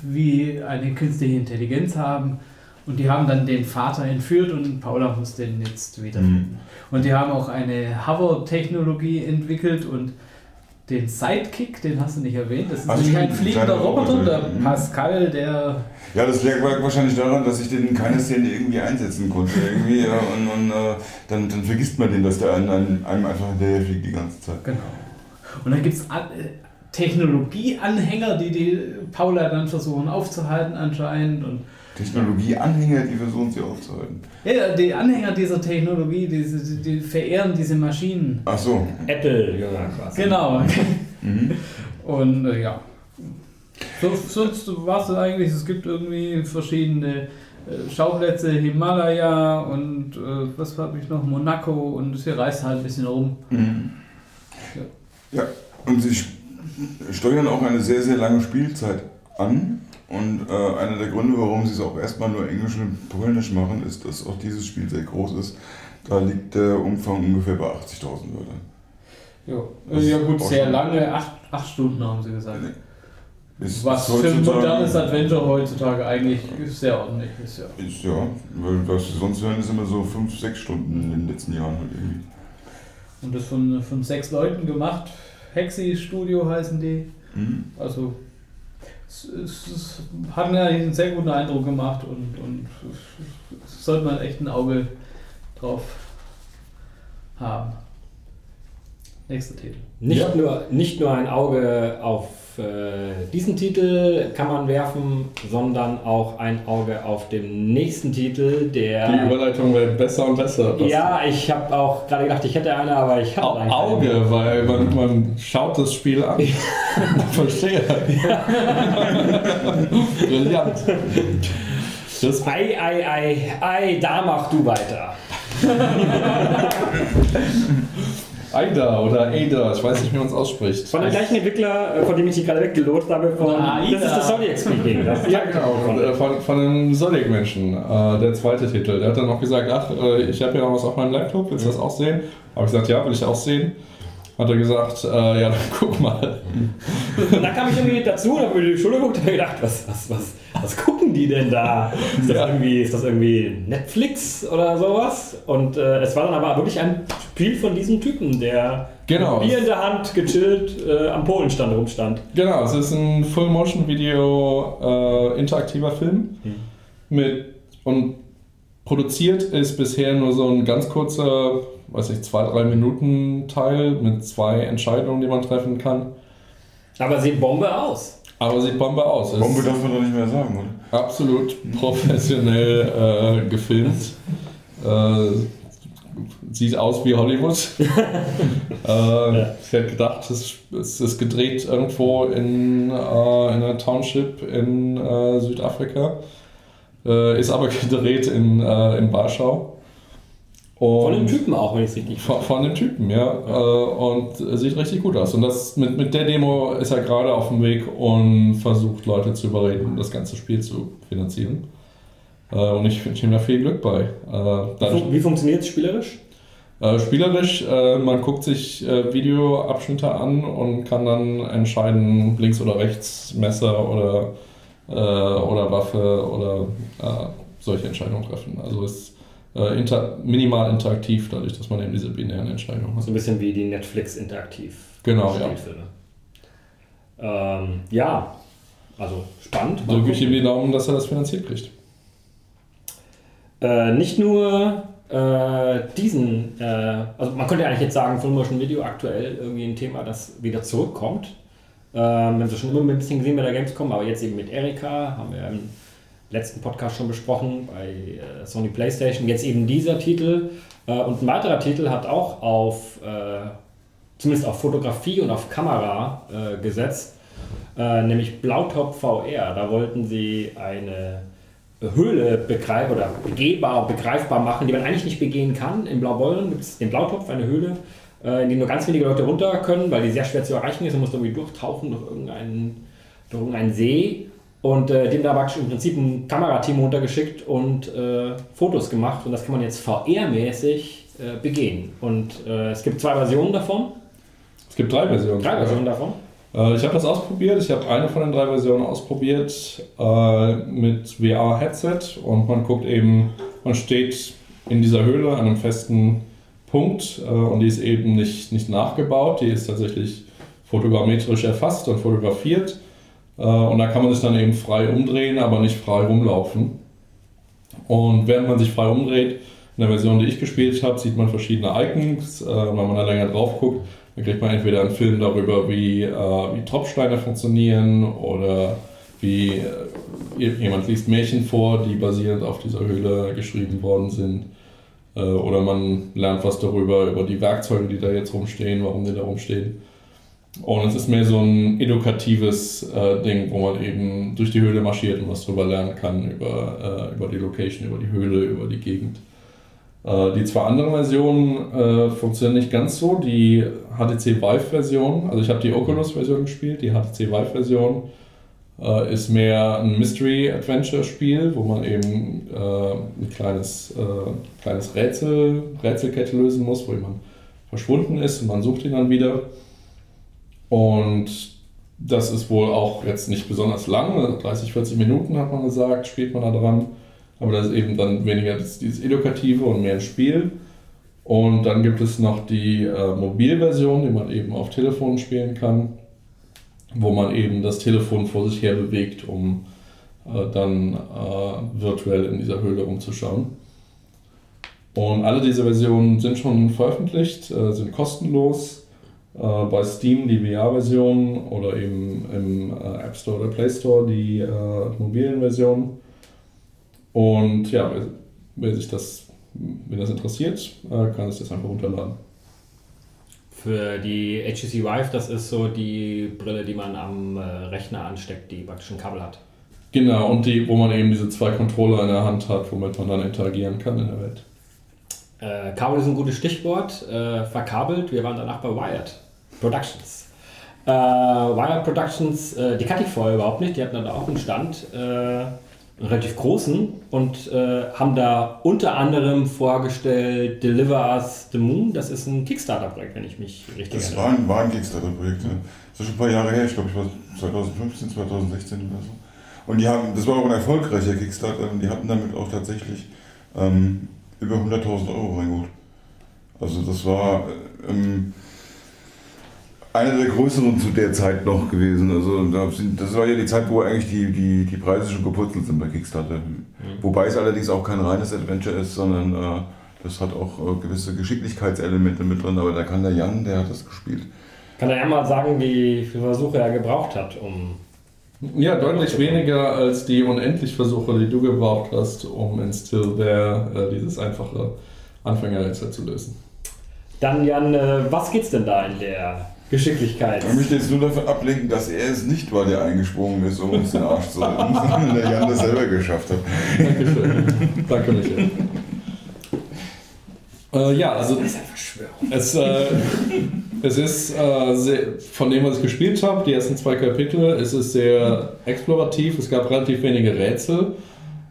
wie eine künstliche Intelligenz haben. Und die haben dann den Vater entführt und Paula muss den jetzt wiederfinden. Und die haben auch eine Hover-Technologie entwickelt und den Sidekick, den hast du nicht erwähnt. Das ist Ach, nämlich ein fliegender Roboter, Roboter, der. Pascal, der Ja, das lag wahrscheinlich daran, dass ich den in keiner Szene irgendwie einsetzen konnte. Irgendwie, ja, und und äh, dann, dann vergisst man den, dass der einem, einem einfach hinterher fliegt die ganze Zeit. Genau. Und dann gibt es Technologieanhänger, die die Paula dann versuchen aufzuhalten anscheinend. Und Technologieanhänger, die versuchen sie aufzuhalten. ja, die Anhänger dieser Technologie, die, die, die verehren diese Maschinen. Ach so. Apple-Jünger quasi. Genau. Mhm. Und äh, ja. So, sonst war es eigentlich, es gibt irgendwie verschiedene äh, Schauplätze, Himalaya und äh, was habe ich noch, Monaco und sie reist halt ein bisschen rum. Mhm. Ja, und sie st- steuern auch eine sehr, sehr lange Spielzeit an. Und äh, einer der Gründe, warum sie es auch erstmal nur Englisch und Polnisch machen, ist, dass auch dieses Spiel sehr groß ist. Da liegt der Umfang ungefähr bei 80.000 Wörtern. Ja, Das ja gut, sehr lange, acht, acht Stunden haben sie gesagt. Ist, Was für ein modernes Adventure heutzutage eigentlich sehr ordentlich ist, ja. Ist, ja, weil was sie sonst hören, ist immer so 5, 6 Stunden in den letzten Jahren halt irgendwie. Und das von, von sechs Leuten gemacht. Hexi Studio heißen die. Mhm. Also es, es, es hat mir eigentlich einen sehr guten Eindruck gemacht und, und es sollte man echt ein Auge drauf haben. Nächster Titel. Nicht, Ja. nur, nicht nur ein Auge auf äh, diesen Titel kann man werfen, sondern auch ein Auge auf den nächsten Titel, der. Die Überleitung wird besser und besser. ja, ich habe auch gerade gedacht, ich hätte eine, aber ich habe Au eine. Auge, weil man, man schaut das Spiel an. Verstehe. Brillant. Das Ei, ei, ei, ei, da mach du weiter. Aida oder Ada, ich weiß nicht, wie man es ausspricht. Von dem gleichen Entwickler, äh, von dem ich dich gerade weggelost habe, von. Oder Aida. Das ist das Zodiac Speaking. Das Ja, genau, von, äh, von, von einem Zodiac-Menschen, äh, der zweite Titel. Der hat dann noch gesagt, ach, äh, ich habe ja noch was auf meinem Laptop, willst du das auch sehen? Habe ich gesagt, ja, will ich auch sehen. Hat er gesagt, äh, ja, dann guck mal. Und dann kam ich irgendwie dazu und habe mir die Schule geguckt und hab gedacht, was, was, was, was gucken die denn da? Ist das, Ja. irgendwie, ist das irgendwie Netflix oder sowas? Und äh, es war dann aber wirklich ein Spiel von diesem Typen, der Genau. mit Bier in der Hand gechillt äh, am Polenstand rumstand. Genau, es ist ein Full-Motion-Video äh, interaktiver Film. Mit, und produziert ist bisher nur so ein ganz kurzer, weiß ich, zwei, drei Minuten Teil mit zwei Entscheidungen, die man treffen kann. Aber sieht Bombe aus. Aber sieht Bombe aus. Es Bombe darf man doch nicht mehr sagen, oder? absolut professionell äh, gefilmt. Äh, sieht aus wie Hollywood. äh, Ich hätte gedacht, es, es ist gedreht irgendwo in, äh, in einer Township in äh, Südafrika. Äh, ist aber gedreht in, äh, in Warschau. Von dem Und- Typen auch, wenn ich es richtig von, von dem Typen, ja. Äh, und sieht richtig gut aus. Und das, mit, mit der Demo ist er gerade auf dem Weg und versucht, Leute zu überreden, das ganze Spiel zu finanzieren. Äh, und ich wünsche ihm da viel Glück bei. Äh, dadurch, Wie funktioniert es spielerisch? spielerisch, man guckt sich Videoabschnitte an und kann dann entscheiden, links oder rechts, Messer oder, oder Waffe oder solche Entscheidungen treffen. Also es ist äh, inter minimal interaktiv, dadurch, dass man eben diese binären Entscheidungen hat. So ein bisschen wie die Netflix interaktiv Genau, ja. Ähm, ja, also spannend. Mal Drücke ich ihm die Daumen, dass er das finanziert kriegt. Äh, nicht nur äh, diesen, äh, also man könnte ja eigentlich jetzt sagen, Full Motion Video aktuell irgendwie ein Thema, das wieder zurückkommt. Ähm, wir haben es schon immer ein bisschen gesehen bei der Gamescom, aber jetzt eben mit Erika, haben wir im letzten Podcast schon besprochen, bei äh, Sony PlayStation. Jetzt eben dieser Titel. Äh, und ein weiterer Titel hat auch auf, äh, zumindest auf Fotografie und auf Kamera gesetzt, nämlich Blautop VR. Da wollten sie eine Höhle begreif oder begehbar, begreifbar machen, die man eigentlich nicht begehen kann. In Blaubeuren gibt es den Blautopf, eine Höhle, in die nur ganz wenige Leute runter können, weil die sehr schwer zu erreichen ist. Man muss irgendwie durchtauchen durch irgendeinen, durch irgendeinen See. Und äh, dem da praktisch im Prinzip ein Kamerateam runtergeschickt und äh, Fotos gemacht. Und das kann man jetzt VR-mäßig äh, begehen. Und äh, es gibt zwei Versionen davon. Es gibt drei Versionen. Drei Versionen davon. Äh, ich habe das ausprobiert. Ich habe eine von den drei Versionen ausprobiert äh, mit VR-Headset und man guckt eben, man steht in dieser Höhle an einem festen Punkt und die ist eben nicht, nicht nachgebaut, die ist tatsächlich fotogrammetrisch erfasst und fotografiert und da kann man sich dann eben frei umdrehen, aber nicht frei rumlaufen. Und während man sich frei umdreht, in der Version, die ich gespielt habe, sieht man verschiedene Icons. Äh, wenn man da länger drauf guckt, dann kriegt man entweder einen Film darüber, wie, äh, wie Tropfsteine funktionieren oder wie jemand liest Märchen vor, die basierend auf dieser Höhle geschrieben worden sind. Oder man lernt was darüber, über die Werkzeuge, die da jetzt rumstehen, warum die da rumstehen. Und es ist mehr so ein edukatives äh, Ding, wo man eben durch die Höhle marschiert und was darüber lernen kann, über, äh, über die Location, über die Höhle, über die Gegend. Äh, die zwei anderen Versionen äh, funktionieren nicht ganz so. Die HTC Vive-Version, also ich habe die Oculus-Version gespielt, die HTC Vive-Version äh, ist mehr ein Mystery-Adventure-Spiel, wo man eben äh, ein kleines, kleines Rätsel, Rätselkette lösen muss, wo jemand verschwunden ist und man sucht ihn dann wieder. Und das ist wohl auch jetzt nicht besonders lang, 30, 40 Minuten hat man gesagt, spielt man da dran. Aber das ist eben dann weniger dieses Edukative und mehr ein Spiel. Und dann gibt es noch die äh, Mobilversion, die man eben auf Telefon spielen kann, wo man eben das Telefon vor sich her bewegt, um äh, dann äh, virtuell in dieser Höhle rumzuschauen. Und alle diese Versionen sind schon veröffentlicht, äh, sind kostenlos äh, bei Steam die VR-Version oder eben im äh, App Store oder Play Store die äh, mobilen Versionen. Und ja, wer, wer, sich das, wenn das interessiert, äh, kann sich das einfach runterladen. Für die HTC Vive, das ist so die Brille, die man am äh, Rechner ansteckt, die praktisch ein Kabel hat. Genau, und die, wo man eben diese zwei Controller in der Hand hat, womit man dann interagieren kann in der Welt. Äh, Kabel ist ein gutes Stichwort. Äh, verkabelt, wir waren danach bei Wired. Productions. Äh, Wired Productions, äh, die kannte ich vorher überhaupt nicht. Die hatten dann auch einen Stand, äh, einen relativ großen, und äh, haben da unter anderem vorgestellt Deliver Us the Moon. Das ist ein Kickstarter-Projekt, wenn ich mich richtig das erinnere. Das war ein, ein Kickstarter-Projekt. Ja. Das ist schon ein paar Jahre her. Ich glaube, ich war 2015, 2016 oder so. Und die haben, das war auch ein erfolgreicher Kickstarter und die hatten damit auch tatsächlich ähm, über 100.000 Euro reingeholt. Also das war ähm, einer der größeren zu der Zeit noch gewesen. Also das war ja die Zeit, wo eigentlich die, die, die Preise schon geputzelt sind bei Kickstarter. Mhm. Wobei es allerdings auch kein reines Adventure ist, sondern äh, das hat auch äh, gewisse Geschicklichkeitselemente mit drin. Aber da kann der Jan, der hat das gespielt. Kann er ja mal sagen, wie viele Versuche er gebraucht hat, um. Ja, deutlich weniger als die unendlich Versuche, die du gebraucht hast, um in Still There äh, dieses einfache Anfängerrätsel zu lösen. Dann, Jan, äh, was geht's denn da in der Geschicklichkeit. Ich möchte jetzt nur davon ablenken, dass er es nicht war, der eingesprungen ist, um uns den Arsch zu retten, sondern der Jan das selber geschafft hat. Dankeschön. Danke, Michael. Äh, ja, also das ist eine Verschwörung. Es, äh, es ist äh, sehr, von dem, was ich gespielt habe, die ersten zwei Kapitel, es ist sehr explorativ. Es gab relativ wenige Rätsel.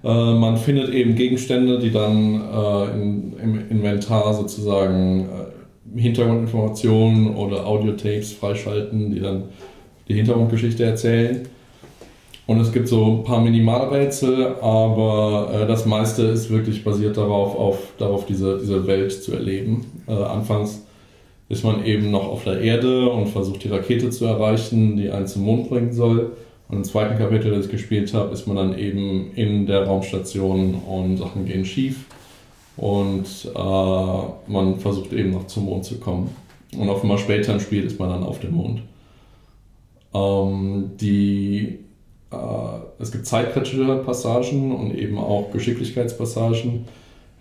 Äh, man findet eben Gegenstände, die dann äh, in, im Inventar sozusagen äh, Hintergrundinformationen oder Audiotapes freischalten, die dann die Hintergrundgeschichte erzählen. Und es gibt so ein paar Minimalrätsel, aber äh, das meiste ist wirklich basiert darauf, auf, darauf diese, diese Welt zu erleben. Äh, anfangs ist man eben noch auf der Erde und versucht die Rakete zu erreichen, die einen zum Mond bringen soll. Und im zweiten Kapitel, das ich gespielt habe, ist man dann eben in der Raumstation und Sachen gehen schief. Und äh, man versucht eben noch zum Mond zu kommen. Und offenbar später im Spiel ist man dann auf dem Mond. Ähm, die, äh, es gibt zeitkritische Passagen und eben auch Geschicklichkeitspassagen.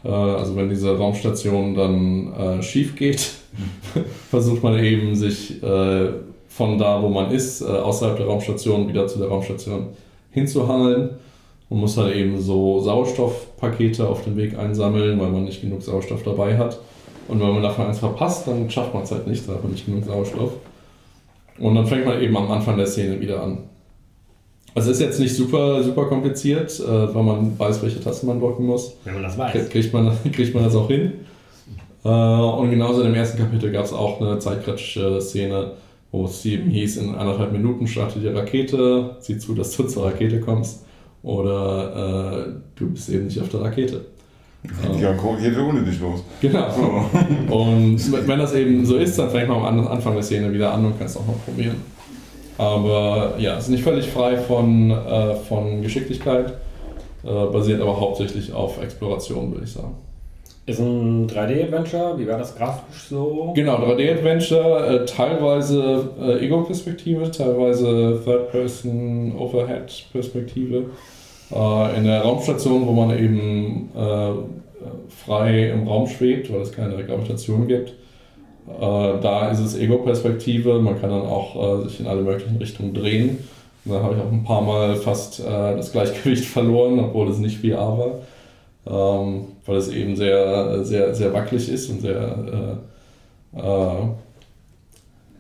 Äh, also wenn diese Raumstation dann äh, schief geht, versucht man eben sich äh, von da, wo man ist, äh, außerhalb der Raumstation wieder zu der Raumstation hinzuhangeln und muss halt eben so Sauerstoffpakete auf dem Weg einsammeln, weil man nicht genug Sauerstoff dabei hat. Und wenn man davon eins verpasst, dann schafft man es halt nicht, da hat man nicht genug Sauerstoff. Und dann fängt man eben am Anfang der Szene wieder an. Also ist jetzt nicht super, super kompliziert, äh, weil man weiß, welche Tasten man drücken muss. Wenn man das weiß. Kriegt man, kriegt man das auch hin. Äh, und genauso im ersten Kapitel gab es auch eine zeitkritische Szene, wo es eben hieß, in anderthalb Minuten startet die Rakete, sieh zu, dass du zur Rakete kommst. Oder äh, du bist eben nicht auf der Rakete. Die Rakete ohne dich los. Genau. So. Und wenn das eben so ist, dann fängt man am Anfang der Szene wieder an und kann es auch noch probieren. Aber ja, es ist nicht völlig frei von, äh, von Geschicklichkeit, äh, basiert aber hauptsächlich auf Exploration, würde ich sagen. Ist ein 3D-Adventure, wie war das grafisch so? Genau, 3D-Adventure, äh, teilweise äh, Ego-Perspektive, teilweise Third-Person, Overhead-Perspektive. Äh, in der Raumstation, wo man eben äh, frei im Raum schwebt, weil es keine Gravitation gibt. Äh, da ist es Ego-Perspektive, man kann dann auch äh, sich in alle möglichen Richtungen drehen. Da habe ich auch ein paar Mal fast das Gleichgewicht verloren, obwohl es nicht VR war. Ähm, weil es eben sehr, sehr, sehr wackelig ist und sehr, äh, äh,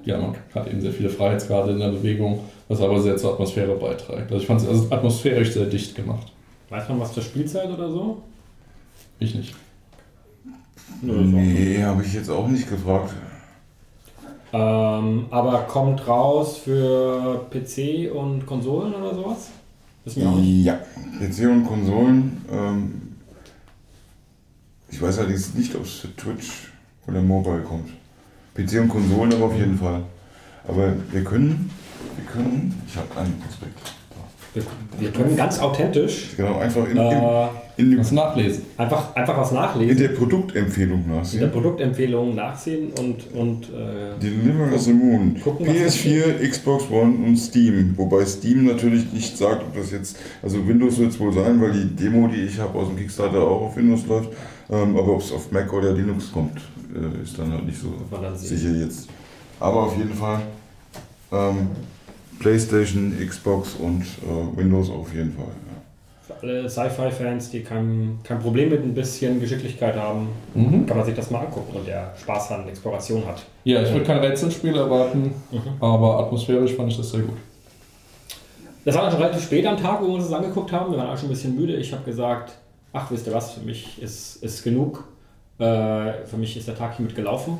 ja, man hat eben sehr viele Freiheitsgrade in der Bewegung, was aber sehr zur Atmosphäre beiträgt. Also ich fand es also atmosphärisch sehr dicht gemacht. Weiß man was zur Spielzeit oder so? Ich nicht. Nee, habe ich jetzt auch nicht gefragt. Ähm, aber kommt raus für PC und Konsolen oder sowas? Ja, PC und Konsolen. Ähm, ich weiß allerdings nicht, ob es für Twitch oder Mobile kommt. PC und Konsolen aber auf jeden Fall. Aber wir können, wir können, ich habe einen Prospekt. Wir, wir können ganz authentisch Genau, einfach in, äh, in, in, Was nachlesen. einfach, einfach was in nachlesen, der Produktempfehlung in der nachsehen. Produktempfehlung nachsehen und, und äh, Deliver as the Moon. Gucken, was PS4, Xbox One und Steam. Wobei Steam natürlich nicht sagt, ob das jetzt. Also Windows wird es wohl sein, weil die Demo, die ich habe aus dem Kickstarter, auch auf Windows läuft. Ähm, aber ob es auf Mac oder Linux kommt, äh, ist dann halt nicht so sicher jetzt. Aber auf jeden Fall ähm, PlayStation, Xbox und äh, Windows auf jeden Fall. Ja. für alle Sci-Fi-Fans, die kein, kein Problem mit ein bisschen Geschicklichkeit haben, Mhm. kann man sich das mal angucken und der Spaß an Exploration hat. Ja, ich würde kein Rätselspiel erwarten, aber atmosphärisch fand ich das sehr gut. Das war dann schon relativ spät am Tag, wo wir uns das angeguckt haben. Wir waren alle schon ein bisschen müde. Ich habe gesagt, ach, wisst ihr was, für mich ist, ist genug. Äh, für mich ist der Tag hiermit gelaufen.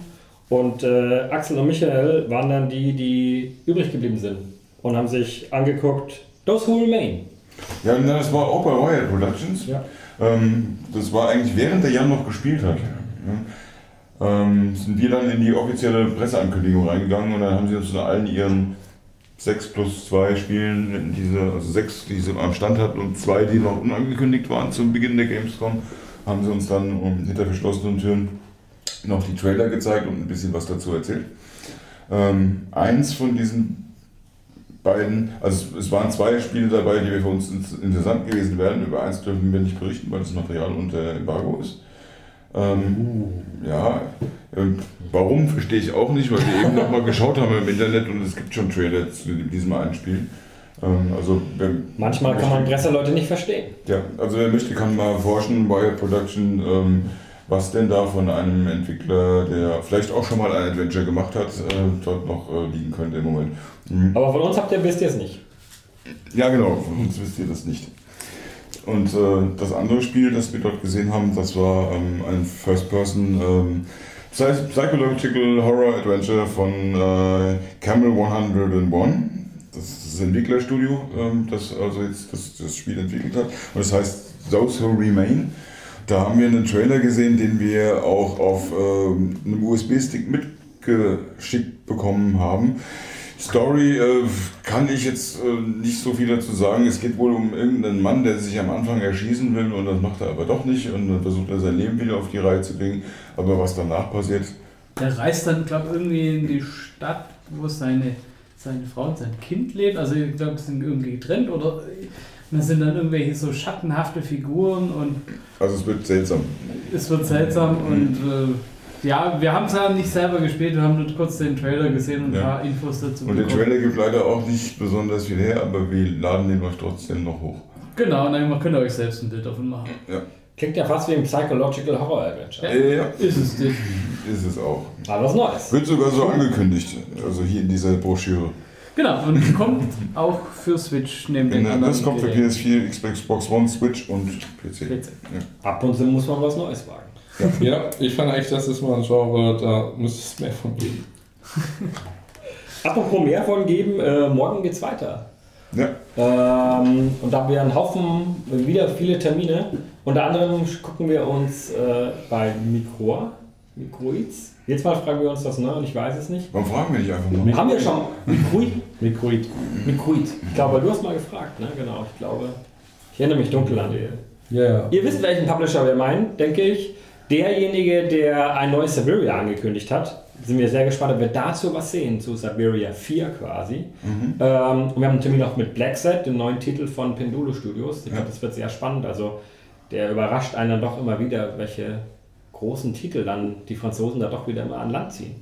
Und äh, Axel und Michael waren dann die, die übrig geblieben sind und haben sich angeguckt, Those Who Remain. Ja, na, das war auch bei Riot Productions. Ja. Ähm, das war eigentlich während der Jan noch gespielt hat. Ja. Ähm, sind wir dann in die offizielle Presseankündigung reingegangen und dann haben sie uns zu allen ihren 6 plus 2 Spielen, diese, also 6, die sie am Stand hatten und zwei, die noch unangekündigt waren zum Beginn der Gamescom, haben sie uns dann um, hinter verschlossenen Türen noch die Trailer gezeigt und ein bisschen was dazu erzählt. Ähm, eins von diesen beiden, also es- waren zwei Spiele dabei, die für uns interessant gewesen wären. Über eins dürfen wir nicht berichten, weil das Material unter Embargo ist. Ähm, ja, ähm, warum verstehe ich auch nicht, weil wir eben nochmal geschaut haben im Internet und es gibt schon Trailer zu diesem einen Spiel. Ähm, also Manchmal kann man Presseleute nicht verstehen. ja, also wer möchte, kann mal forschen, Riot Production, ähm, was denn da von einem Entwickler, der vielleicht auch schon mal ein Adventure gemacht hat, äh, dort noch äh, liegen könnte im Moment. Mhm. Aber von uns habt ihr, wisst ihr es nicht. Ja, genau, von uns wisst ihr das nicht. Und äh, das andere Spiel, das wir dort gesehen haben, das war ähm, ein First-Person ähm, Psy- Psychological Horror Adventure von äh, Camel 101. Das ist das Entwicklerstudio, ähm, das also jetzt das, das Spiel entwickelt hat. Und das heißt Those Who Remain. Da haben wir einen Trailer gesehen, den wir auch auf ähm, einem USB-Stick mitgeschickt bekommen haben. Story äh, kann ich jetzt äh, nicht so viel dazu sagen. Es geht wohl um irgendeinen Mann, der sich am Anfang erschießen will und das macht er aber doch nicht und dann versucht er sein Leben wieder auf die Reihe zu kriegen. Aber was danach passiert, Der reist dann, glaube ich, irgendwie in die Stadt, wo seine, seine Frau und sein Kind lebt. Also ich glaube, sie sind irgendwie getrennt oder da sind dann irgendwelche so schattenhafte Figuren und also es wird seltsam. es wird seltsam und äh, ja, wir haben es ja nicht selber gespielt, wir haben nur kurz den Trailer gesehen und ein Ja. paar Infos dazu Und der Trailer gibt leider auch nicht besonders viel her, aber wir laden den euch trotzdem noch hoch. Genau, und dann könnt ihr euch selbst ein Bild davon machen. Ja, Klingt ja fast wie ein Psychological Horror Adventure. äh, ja Ist es nicht. ist es auch. Aber was Neues. Wird sogar so angekündigt, also hier in dieser Broschüre. Genau, und kommt auch für Switch neben den anderen das kommt für Geräten. PS4, Xbox One, Switch und PC. PC. Ab und zu muss man was Neues wagen. Ja, ich fand eigentlich, das ist mal ein Genre, da müsste es mehr von geben. Apropos mehr von geben, äh, morgen geht's weiter. Ja, Ähm, und da haben wir einen Haufen, wieder viele Termine. Unter anderem gucken wir uns äh, bei Microa, Microids. Jetzt mal fragen wir uns das neu und ich weiß es nicht. warum fragen wir nicht einfach mal? Haben wir schon Microid? Mikroid. Microid. Ich glaube, du hast mal gefragt, ne? Genau, ich glaube. Ich erinnere mich dunkel an die. Ja, ja. Ihr wisst, welchen Publisher wir meinen, denke ich. Derjenige, der ein neues Siberia angekündigt hat. Sind wir sehr gespannt, ob wir dazu was sehen, zu Siberia 4 quasi. Ähm, und wir haben einen Termin auch mit Blackset, dem neuen Titel von Pendulo Studios. Ich glaube, das wird sehr spannend. Also, der überrascht einen dann doch immer wieder, welche großen Titel dann die Franzosen da doch wieder mal an Land ziehen.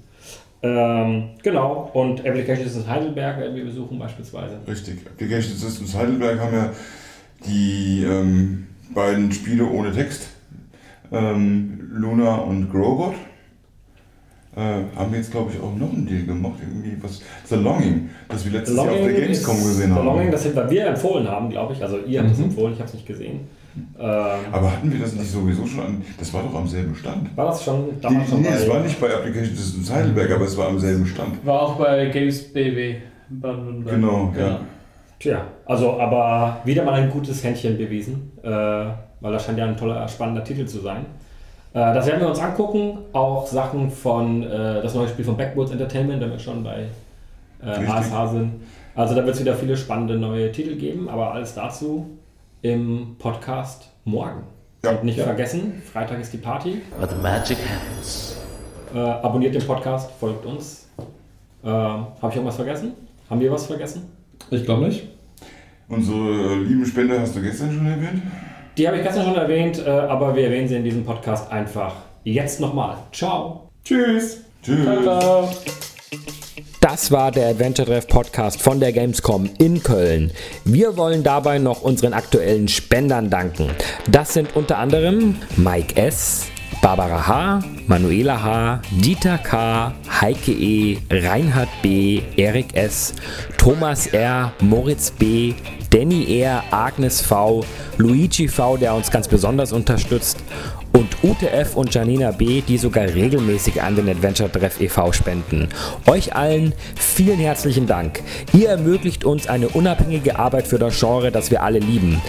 Ähm, genau, und Applications in Heidelberg werden wir besuchen beispielsweise. Richtig. Application Systems Heidelberg haben ja die ähm, beiden Spiele ohne Text, ähm, Luna und Growbot. Äh, haben wir jetzt, glaube ich, auch noch einen Deal gemacht. Irgendwie was. The Longing, das wir letztes Jahr auf der Gamescom ist- gesehen The haben. Longing, das wir, empfohlen haben, glaube ich. Also ihr habt es Mhm. empfohlen, ich habe es nicht gesehen. Ähm, Aber hatten wir das nicht sowieso schon an? Das war doch am selben Stand. war das schon damals schon nee, es war nicht bei Application Systems Heidelberg, aber es war am selben Stand. War auch bei Games BW in Baden-Württemberg. Genau, ja. Tja, also aber wieder mal ein gutes Händchen bewiesen, äh, weil das scheint ja ein toller, spannender Titel zu sein. Äh, das werden wir uns angucken. Auch Sachen von äh, das neue Spiel von Backwoods Entertainment, wenn wir schon bei äh. ASH sind. Also da wird es wieder viele spannende neue Titel geben, aber alles dazu im Podcast morgen. Ja. Und nicht Ja. vergessen, Freitag ist die Party. Where the magic happens. Äh, abonniert den Podcast, folgt uns. Äh, Habe ich irgendwas vergessen? Haben wir was vergessen? Ich glaube nicht. Unsere äh, lieben Spender hast du gestern schon erwähnt. Die habe ich gestern schon erwähnt, äh, aber wir erwähnen sie in diesem Podcast einfach jetzt nochmal. Ciao. Tschüss. Tschüss. Das war der Adventure Treff Podcast von der Gamescom in Köln. Wir wollen dabei noch unseren aktuellen Spendern danken. Das sind unter anderem Mike S., Barbara H., Manuela H., Dieter K., Heike E., Reinhard B., Erik S., Thomas R., Moritz B., Danny R., Agnes V., Luigi V., der uns ganz besonders unterstützt und Ute F. und Janina B., die sogar regelmäßig an den Adventure Treff e.V. spenden. Euch allen vielen herzlichen Dank. Ihr ermöglicht uns eine unabhängige Arbeit für das Genre, das wir alle lieben.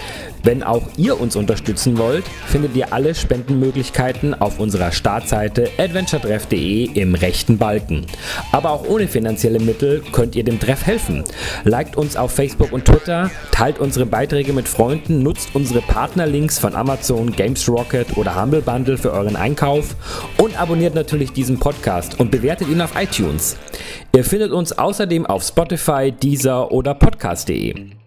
Wenn auch ihr uns unterstützen wollt, findet ihr alle Spendenmöglichkeiten auf unserer Startseite adventuretreff.de im rechten Balken. Aber auch ohne finanzielle Mittel könnt ihr dem Treff helfen. Liked uns auf Facebook und Twitter, teilt unsere Beiträge mit Freunden, nutzt unsere Partnerlinks von Amazon, Games Rocket oder Humble Bundle für euren Einkauf und abonniert natürlich diesen Podcast und bewertet ihn auf iTunes. Ihr findet uns außerdem auf Spotify, Deezer oder Podcast.de.